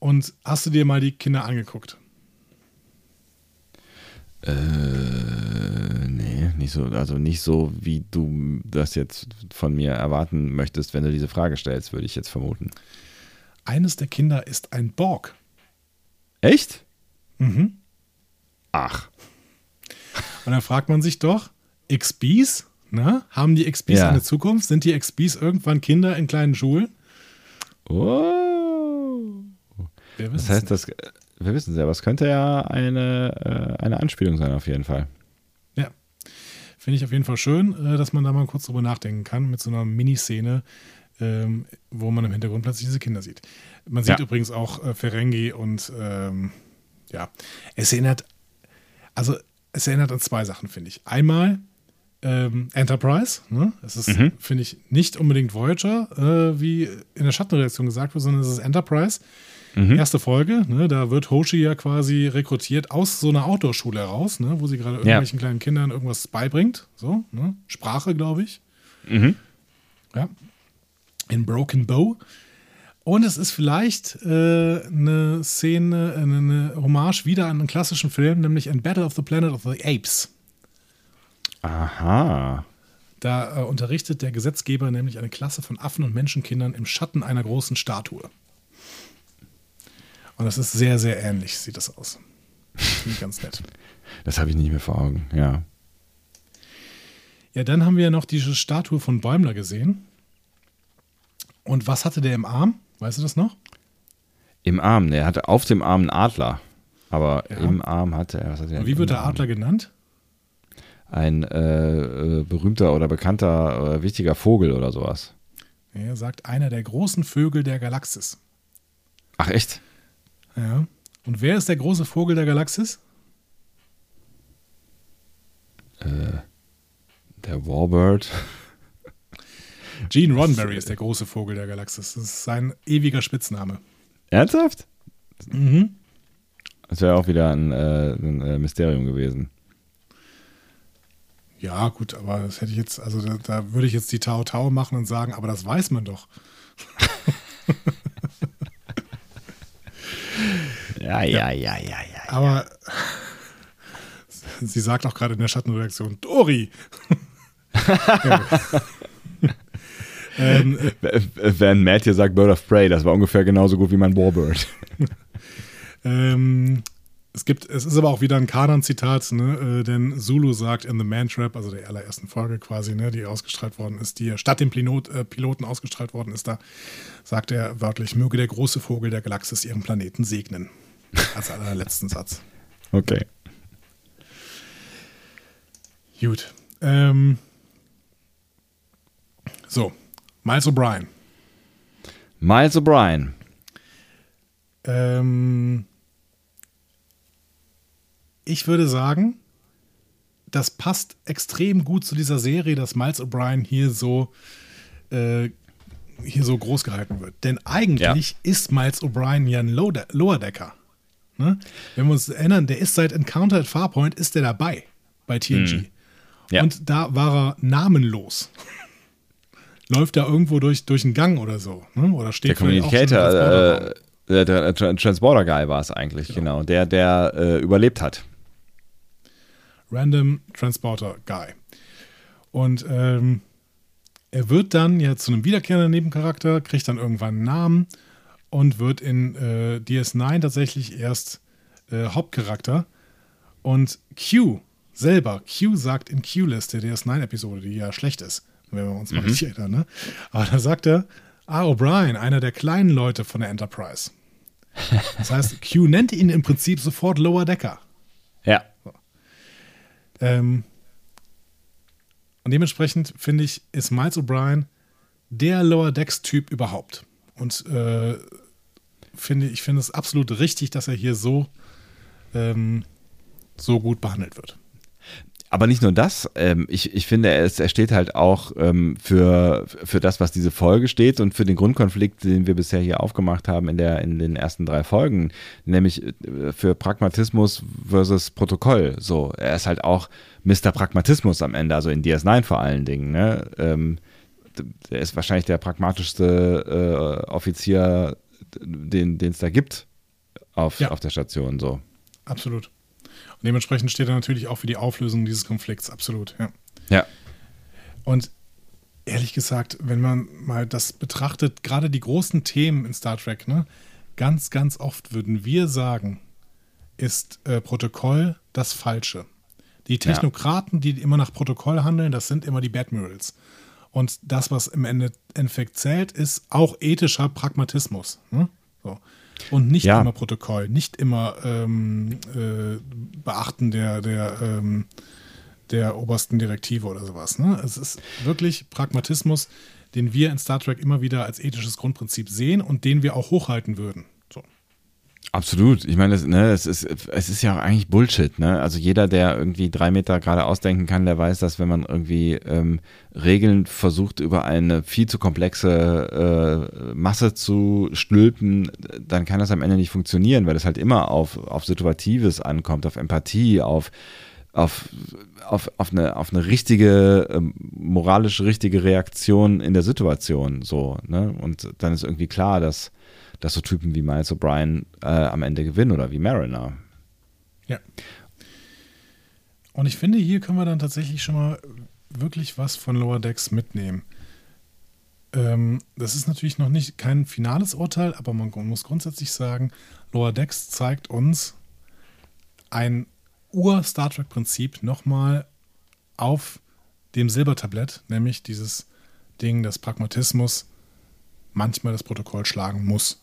Und hast du dir mal die Kinder angeguckt? Äh, nee, nicht so, also nicht so, wie du das jetzt von mir erwarten möchtest, wenn du diese Frage stellst, würde ich jetzt vermuten. Eines der Kinder ist ein Borg. Echt? Mhm. Ach. Und dann fragt man sich doch, XBs, ne? Haben die XBs ja. eine Zukunft? Sind die XBs irgendwann Kinder in kleinen Schulen? Oh. das heißt, das, wir wissen es ja, aber es könnte ja eine, äh, eine Anspielung sein, auf jeden Fall. Ja. Finde ich auf jeden Fall schön, äh, dass man da mal kurz drüber nachdenken kann, mit so einer Miniszene, ähm, wo man im Hintergrund plötzlich diese Kinder sieht. Man sieht ja. übrigens auch äh, Ferengi und ähm, ja, es erinnert, also es erinnert an zwei Sachen, finde ich. Einmal ähm, Enterprise, ne? Es ist, mhm. finde ich, nicht unbedingt Voyager, äh, wie in der Schattenreaktion gesagt wird, sondern es ist Enterprise. Mhm. Erste Folge, ne, da wird Hoshi ja quasi rekrutiert aus so einer Outdoor-Schule heraus, ne, wo sie gerade irgendwelchen ja. kleinen Kindern irgendwas beibringt. So, ne? Sprache, glaube ich. Mhm. Ja. In Broken Bow. Und es ist vielleicht äh, eine Szene, eine, eine Hommage wieder an einen klassischen Film, nämlich in Battle of the Planet of the Apes. Aha. Da äh, unterrichtet der Gesetzgeber nämlich eine Klasse von Affen und Menschenkindern im Schatten einer großen Statue. Und das ist sehr, sehr ähnlich, sieht das aus. Finde ich ganz nett. Das habe ich nicht mehr vor Augen, ja. Ja, dann haben wir noch diese Statue von Bäumler gesehen. Und was hatte der im Arm? Weißt du das noch? Im Arm, der hatte auf dem Arm einen Adler. Aber ja. im Arm hatte er. Was hat er wie wird der Adler genannt? Ein äh, äh, berühmter oder bekannter, äh, wichtiger Vogel oder sowas. Er sagt einer der großen Vögel der Galaxis. Ach, echt? Ja. Und wer ist der große Vogel der Galaxis? Äh, der Warbird. Gene Roddenberry ist der große Vogel der Galaxis. Das ist sein ewiger Spitzname. Ernsthaft? Mhm. Das wäre auch wieder ein, äh, ein äh, Mysterium gewesen. Ja, gut, aber das hätte ich jetzt, also da, da würde ich jetzt die Tau Tau machen und sagen, aber das weiß man doch. Ja, ja, ja, ja, ja. Aber sie sagt auch gerade in der Schattenreaktion, Dori! ähm, Wenn Matt hier sagt Bird of Prey, das war ungefähr genauso gut wie mein Warbird. ähm, es gibt, es ist aber auch wieder ein Kanan-Zitat, ne? Äh, denn Zulu sagt in The Man Trap, also der allerersten Folge quasi, ne, die ausgestrahlt worden ist, die statt dem Pilot, äh, Piloten ausgestrahlt worden ist, da sagt er wörtlich, möge der große Vogel der Galaxis ihren Planeten segnen. Als allerletzten Satz. Okay. Gut. Ähm, so, Miles O'Brien. Miles O'Brien. Ähm, ich würde sagen, das passt extrem gut zu dieser Serie, dass Miles O'Brien hier so äh, hier so groß gehalten wird. Denn eigentlich ja. ist Miles O'Brien ja ein Lower Decker. Ne? Wenn wir uns erinnern, der ist seit Encounter at Farpoint ist der dabei bei TNG. Mhm. Ja. Und da war er namenlos. Läuft er irgendwo durch, durch einen Gang oder so. Ne? Oder steht der Communicator, äh, der, der, Transporter Guy war es eigentlich, genau. genau. Der, der äh, überlebt hat. Random Transporter Guy. Und ähm, er wird dann ja zu einem wiederkehrenden Nebencharakter, kriegt dann irgendwann einen Namen und wird in äh, DS9 tatsächlich erst äh, Hauptcharakter. Und Q selber, Q sagt in Q-List der DS9-Episode, die ja schlecht ist, wenn wir uns mal mhm. nicht erinnern, ne? aber da sagt er, ah, O'Brien, einer der kleinen Leute von der Enterprise. Das heißt, Q nennt ihn im Prinzip sofort Lower Decker. Ja. So. Ähm, und dementsprechend finde ich, ist Miles O'Brien der Lower Decks-Typ überhaupt. Und äh, finde, ich finde es absolut richtig, dass er hier so, ähm, so gut behandelt wird. Aber nicht nur das, ähm, ich, ich finde, er, ist, er steht halt auch ähm, für, für das, was diese Folge steht und für den Grundkonflikt, den wir bisher hier aufgemacht haben in, der, in den ersten drei Folgen, nämlich äh, für Pragmatismus versus Protokoll. So, er ist halt auch Mr. Pragmatismus am Ende, also in DS9 vor allen Dingen. Ne? Ähm, der ist wahrscheinlich der pragmatischste äh, Offizier, den es da gibt auf, ja. auf der Station. So. Absolut. Dementsprechend steht er natürlich auch für die Auflösung dieses Konflikts, absolut, ja. Ja. Und ehrlich gesagt, wenn man mal das betrachtet, gerade die großen Themen in Star Trek, ne, ganz, ganz oft würden wir sagen, ist äh, Protokoll das Falsche. Die Technokraten, ja. die immer nach Protokoll handeln, das sind immer die Badmirals. Und das, was im Endeffekt zählt, ist auch ethischer Pragmatismus. Ne? So. Und nicht ja. immer Protokoll, nicht immer ähm, äh, Beachten der, der, ähm, der obersten Direktive oder sowas. Ne? Es ist wirklich Pragmatismus, den wir in Star Trek immer wieder als ethisches Grundprinzip sehen und den wir auch hochhalten würden. Absolut. Ich meine, das, ne, es, ist, es ist ja auch eigentlich Bullshit. Ne? Also jeder, der irgendwie drei Meter gerade ausdenken kann, der weiß, dass wenn man irgendwie ähm, Regeln versucht, über eine viel zu komplexe äh, Masse zu stülpen, dann kann das am Ende nicht funktionieren, weil es halt immer auf, auf Situatives ankommt, auf Empathie, auf auf, auf, auf, eine, auf eine richtige, ähm, moralisch richtige Reaktion in der Situation. So, ne? Und dann ist irgendwie klar, dass dass so Typen wie Miles O'Brien äh, am Ende gewinnen oder wie Mariner. Ja. Und ich finde, hier können wir dann tatsächlich schon mal wirklich was von Lower Decks mitnehmen. Ähm, das ist natürlich noch nicht kein finales Urteil, aber man muss grundsätzlich sagen, Lower Decks zeigt uns ein Ur-Star Trek-Prinzip nochmal auf dem Silbertablett, nämlich dieses Ding, dass Pragmatismus manchmal das Protokoll schlagen muss.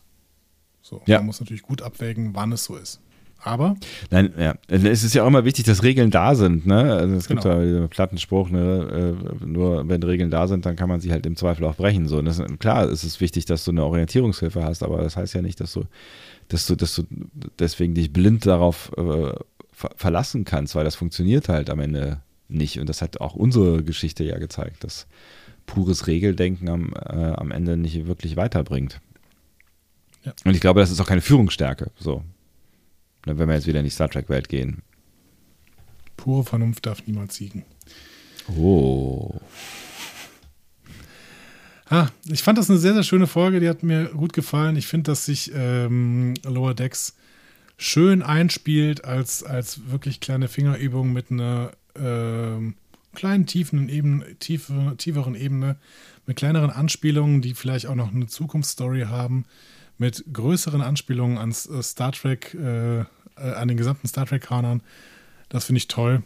So, ja. Man muss natürlich gut abwägen, wann es so ist. Aber. Nein, ja. Es ist ja auch immer wichtig, dass Regeln da sind. Ne? Also es gibt genau. ja diesen Plattenspruch, ne? Äh, nur wenn Regeln da sind, dann kann man sie halt im Zweifel auch brechen. So. Das, klar, es ist wichtig, dass du eine Orientierungshilfe hast, aber das heißt ja nicht, dass du, dass du, dass du deswegen dich blind darauf äh, ver verlassen kannst, weil das funktioniert halt am Ende nicht. Und das hat auch unsere Geschichte ja gezeigt, dass pures Regeldenken am, äh, am Ende nicht wirklich weiterbringt. Ja. Und ich glaube, das ist auch keine Führungsstärke. So. Ne, wenn wir jetzt wieder in die Star Trek-Welt gehen. Pure Vernunft darf niemals siegen. Oh. Ah, ich fand das eine sehr, sehr schöne Folge. Die hat mir gut gefallen. Ich finde, dass sich ähm, Lower Decks schön einspielt als, als wirklich kleine Fingerübung mit einer ähm, kleinen, tiefen Ebene, tiefe, tieferen Ebene, mit kleineren Anspielungen, die vielleicht auch noch eine Zukunftsstory haben mit größeren Anspielungen an äh, Star Trek, äh, äh, an den gesamten Star Trek-Kanon. Das finde ich toll.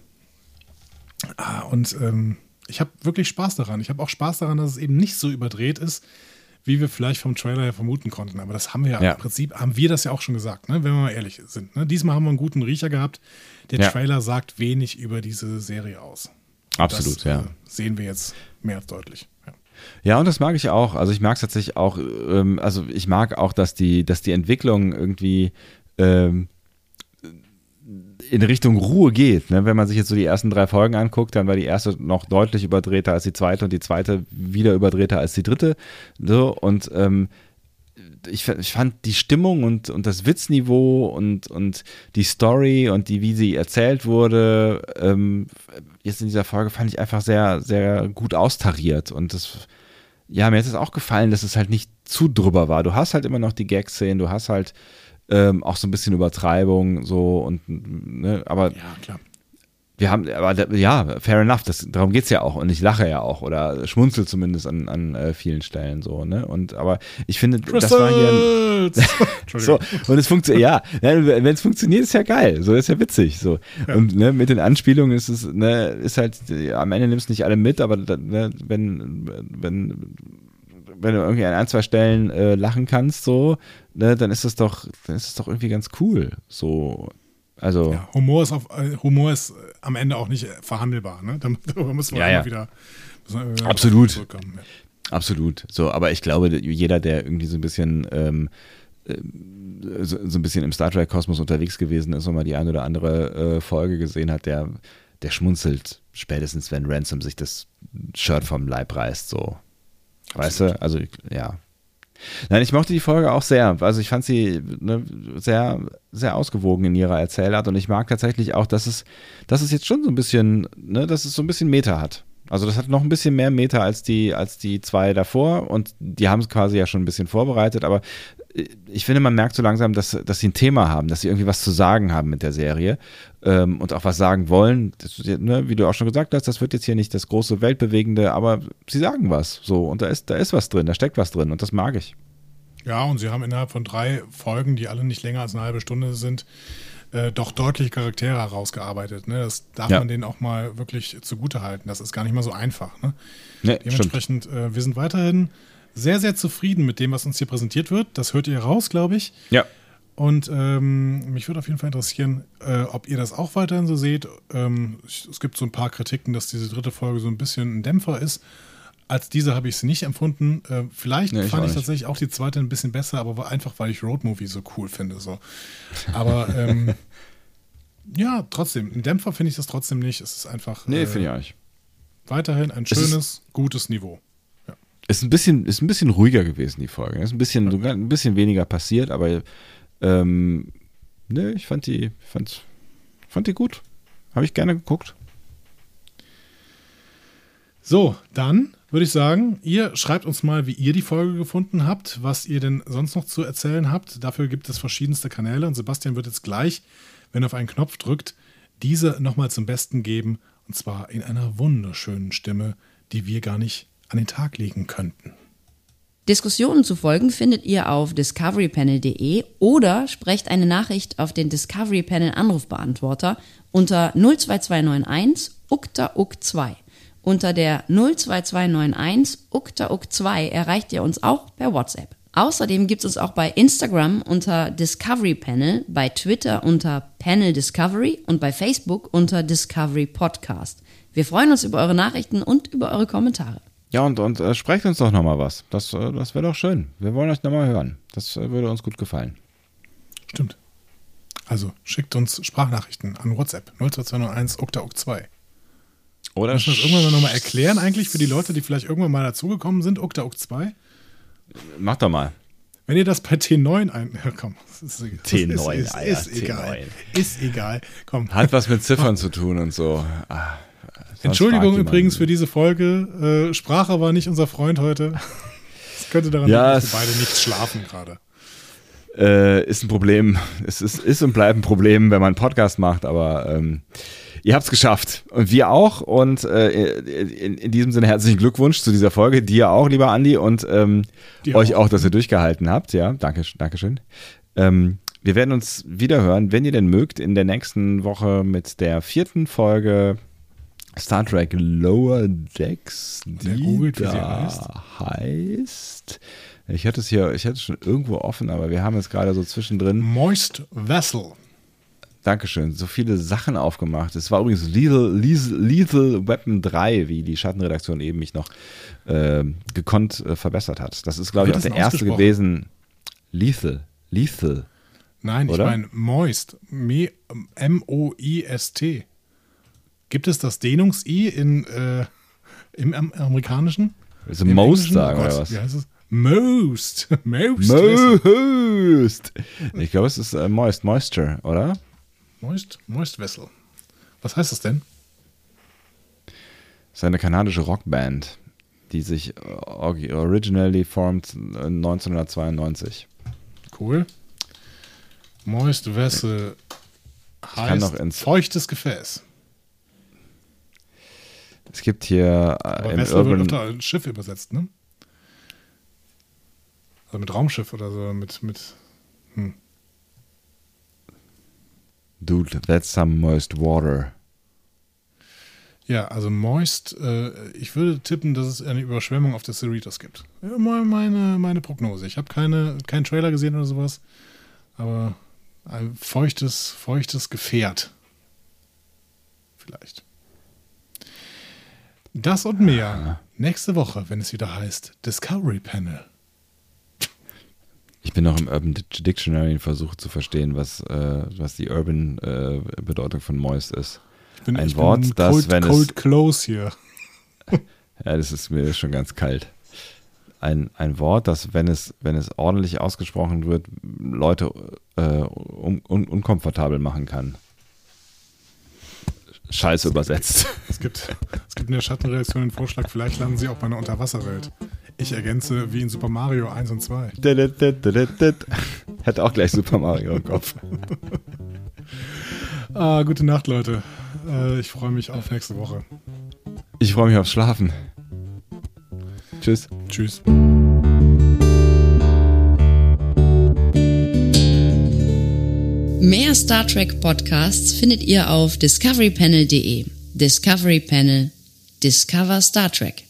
Ah, und ähm, ich habe wirklich Spaß daran. Ich habe auch Spaß daran, dass es eben nicht so überdreht ist, wie wir vielleicht vom Trailer her vermuten konnten. Aber das haben wir ja, ja. im Prinzip, haben wir das ja auch schon gesagt, ne? wenn wir mal ehrlich sind. Ne? Diesmal haben wir einen guten Riecher gehabt. Der ja. Trailer sagt wenig über diese Serie aus. Absolut, das, ja. Äh, sehen wir jetzt mehr als deutlich. Ja, und das mag ich auch. Also ich mag es tatsächlich auch, ähm, also ich mag auch, dass die, dass die Entwicklung irgendwie ähm, in Richtung Ruhe geht. Ne? Wenn man sich jetzt so die ersten drei Folgen anguckt, dann war die erste noch deutlich überdrehter als die zweite und die zweite wieder überdrehter als die dritte. So, und ähm, ich, ich, fand die Stimmung und, und das Witzniveau und, und die Story und die, wie sie erzählt wurde, ähm, jetzt in dieser Folge fand ich einfach sehr, sehr gut austariert. Und das, ja, mir hat es auch gefallen, dass es halt nicht zu drüber war. Du hast halt immer noch die Gag-Szenen, du hast halt ähm, auch so ein bisschen Übertreibung, so und, ne, aber. Ja, klar wir haben, aber ja, fair enough, das, darum geht es ja auch. Und ich lache ja auch oder schmunzel zumindest an, an äh, vielen Stellen so, ne? Und aber ich finde, das war hier. so, und es funktioniert, ja, wenn es funktioniert, ist ja geil. So ist ja witzig. So. Ja. Und ne, mit den Anspielungen ist es, ne, ist halt, am Ende nimmst du nicht alle mit, aber ne, wenn, wenn, wenn du irgendwie an ein, zwei Stellen äh, lachen kannst, so, ne, dann ist das doch, dann ist es doch irgendwie ganz cool. So. Also ja, Humor ist auf, äh, Humor ist äh, am Ende auch nicht verhandelbar. Ne? Darüber müssen wir ja, immer ja. wieder, wir wieder absolut absolut. So, aber ich glaube, jeder, der irgendwie so ein bisschen ähm, äh, so, so, ein bisschen im Star Trek Kosmos unterwegs gewesen ist und mal die eine oder andere äh, Folge gesehen hat, der der schmunzelt spätestens, wenn Ransom sich das Shirt vom Leib reißt. So, absolut. weißt du? Also ja, Nein, ich mochte die Folge auch sehr. Also ich fand sie ne, sehr, sehr ausgewogen in ihrer Erzählart und ich mag tatsächlich auch, dass es, dass es jetzt schon so ein bisschen, ne, dass es so ein bisschen Meta hat. Also das hat noch ein bisschen mehr Meter als die, als die zwei davor und die haben es quasi ja schon ein bisschen vorbereitet, aber ich finde, man merkt so langsam, dass, dass sie ein Thema haben, dass sie irgendwie was zu sagen haben mit der Serie ähm, und auch was sagen wollen. Das, ne, wie du auch schon gesagt hast, das wird jetzt hier nicht das große Weltbewegende, aber sie sagen was so und da ist, da ist was drin, da steckt was drin und das mag ich. Ja, und sie haben innerhalb von drei Folgen, die alle nicht länger als eine halbe Stunde sind, äh, doch deutliche Charaktere herausgearbeitet. Ne? Das darf ja. man denen auch mal wirklich zugute halten. Das ist gar nicht mal so einfach. Ne? Nee, Dementsprechend, äh, wir sind weiterhin sehr, sehr zufrieden mit dem, was uns hier präsentiert wird. Das hört ihr raus, glaube ich. Ja. Und ähm, mich würde auf jeden Fall interessieren, äh, ob ihr das auch weiterhin so seht. Ähm, es gibt so ein paar Kritiken, dass diese dritte Folge so ein bisschen ein Dämpfer ist. Als diese habe ich sie nicht empfunden. Äh, vielleicht nee, ich fand ich tatsächlich auch die zweite ein bisschen besser, aber einfach, weil ich Roadmovie so cool finde. So. Aber ähm, ja, trotzdem, ein Dämpfer finde ich das trotzdem nicht. Es ist einfach. Nee, äh, finde ich auch nicht. Weiterhin ein schönes, gutes Niveau. Ja. Ist ein bisschen, ist ein bisschen ruhiger gewesen, die Folge. Ist ein bisschen, okay. ein bisschen weniger passiert, aber ähm, ne, ich fand die, fand, fand die gut. Habe ich gerne geguckt. So, dann würde ich sagen, ihr schreibt uns mal, wie ihr die Folge gefunden habt, was ihr denn sonst noch zu erzählen habt. Dafür gibt es verschiedenste Kanäle und Sebastian wird jetzt gleich, wenn er auf einen Knopf drückt, diese nochmal zum Besten geben und zwar in einer wunderschönen Stimme, die wir gar nicht an den Tag legen könnten. Diskussionen zu folgen findet ihr auf discoverypanel.de oder sprecht eine Nachricht auf den Discovery Panel Anrufbeantworter unter 02291 ukta uk 2 unter der 02291 uktauk2 erreicht ihr uns auch per WhatsApp. Außerdem gibt es uns auch bei Instagram unter Discovery Panel, bei Twitter unter Panel Discovery und bei Facebook unter Discovery Podcast. Wir freuen uns über eure Nachrichten und über eure Kommentare. Ja, und, und äh, sprecht uns doch nochmal was. Das, äh, das wäre doch schön. Wir wollen euch nochmal hören. Das äh, würde uns gut gefallen. Stimmt. Also schickt uns Sprachnachrichten an WhatsApp 02291 uktauk 2 oder Muss man das irgendwann nochmal erklären, eigentlich für die Leute, die vielleicht irgendwann mal dazugekommen sind, Okta Ok 2? Mach doch mal. Wenn ihr das bei T9 ein. Ja, komm. Ist, T9, ist, ist, ist, egal. Ist egal. Komm. Hat was mit Ziffern zu tun und so. Ah, Entschuldigung übrigens für diese Folge. Äh, Sprache war nicht unser Freund heute. Das könnte daran ja, liegen, dass wir beide nicht schlafen gerade. Äh, ist ein Problem. Es ist, ist und bleibt ein Problem, wenn man einen Podcast macht, aber ähm, Ihr habt es geschafft. Und wir auch. Und äh, in, in, diesem Sinne herzlichen Glückwunsch zu dieser Folge. Dir auch, lieber Andi. Und ähm, euch auch. auch, dass ihr durchgehalten habt. Ja, danke, danke schön. Ähm, wir werden uns wieder hören, wenn ihr denn mögt, in der nächsten Woche mit der vierten Folge Star Trek Lower Decks, die googelt, da heißt. Ich hatte es hier, ich hatte es schon irgendwo offen, aber wir haben es gerade so zwischendrin. Moist Vessel. Dankeschön. So viele Sachen aufgemacht. Es war übrigens Lethal, Lethal, Lethal Weapon 3, wie die Schattenredaktion eben mich noch äh, gekonnt äh, verbessert hat. Das ist, glaube ich, auch der erste gewesen. Lethal. Lethal. Nein, Oder? ich meine Moist. M-O-I-S-T. Gibt es das Dehnungs-I in, äh, im am- amerikanischen? Willst du Most sagen Oh oder was? Wie heißt es? Most. Most. Moist. Most. Ich glaube, es ist äh, Moist, Moisture, oder? Moist. Moist Vessel. Was heißt das denn? Das ist eine kanadische Rockband, die sich äh, originally formed äh, 1992. Cool. Moist Vessel heißt feuchtes Gefäß. Es gibt hier äh, Aber im Vessel wird Urban öfter als Schiff übersetzt, ne? Also mit Raumschiff oder so, mit, mit Dude, that's some moist water. Ja, also Moist, äh, ich würde tippen, dass es eine Überschwemmung auf der Cerritos gibt. Ja, mal meine, meine Prognose. Ich habe keine, keinen Trailer gesehen oder sowas, aber ein feuchtes, feuchtes Gefährt. Vielleicht. Das und mehr nächste Woche, wenn es wieder heißt Discovery Panel. Ich bin noch im Urban Dic- Dictionary und versuche zu verstehen, was, äh, was die Urban äh, Bedeutung von moist ist. Ich bin, Ein Wort, bin das, cold, wenn es- cold close hier. Ja, das ist mir schon ganz kalt. Ein, ein Wort, das, wenn es, wenn es ordentlich ausgesprochen wird, Leute äh, un, un, unkomfortabel machen kann. Scheiße übersetzt. Es gibt, es gibt in der Schattenreaktion den Vorschlag, vielleicht landen sie auch bei einer Unterwasserwelt. Ich ergänze wie in Super Mario 1 und 2. Hätte auch gleich Super Mario im Kopf. Ah, gute Nacht, Leute. Äh, ich freue mich auf nächste Woche. Ich freue mich aufs Schlafen. Tschüss. Tschüss. Mehr Star Trek Podcasts findet ihr auf discoverypanel.de. Discovery Panel. Discover Star Trek.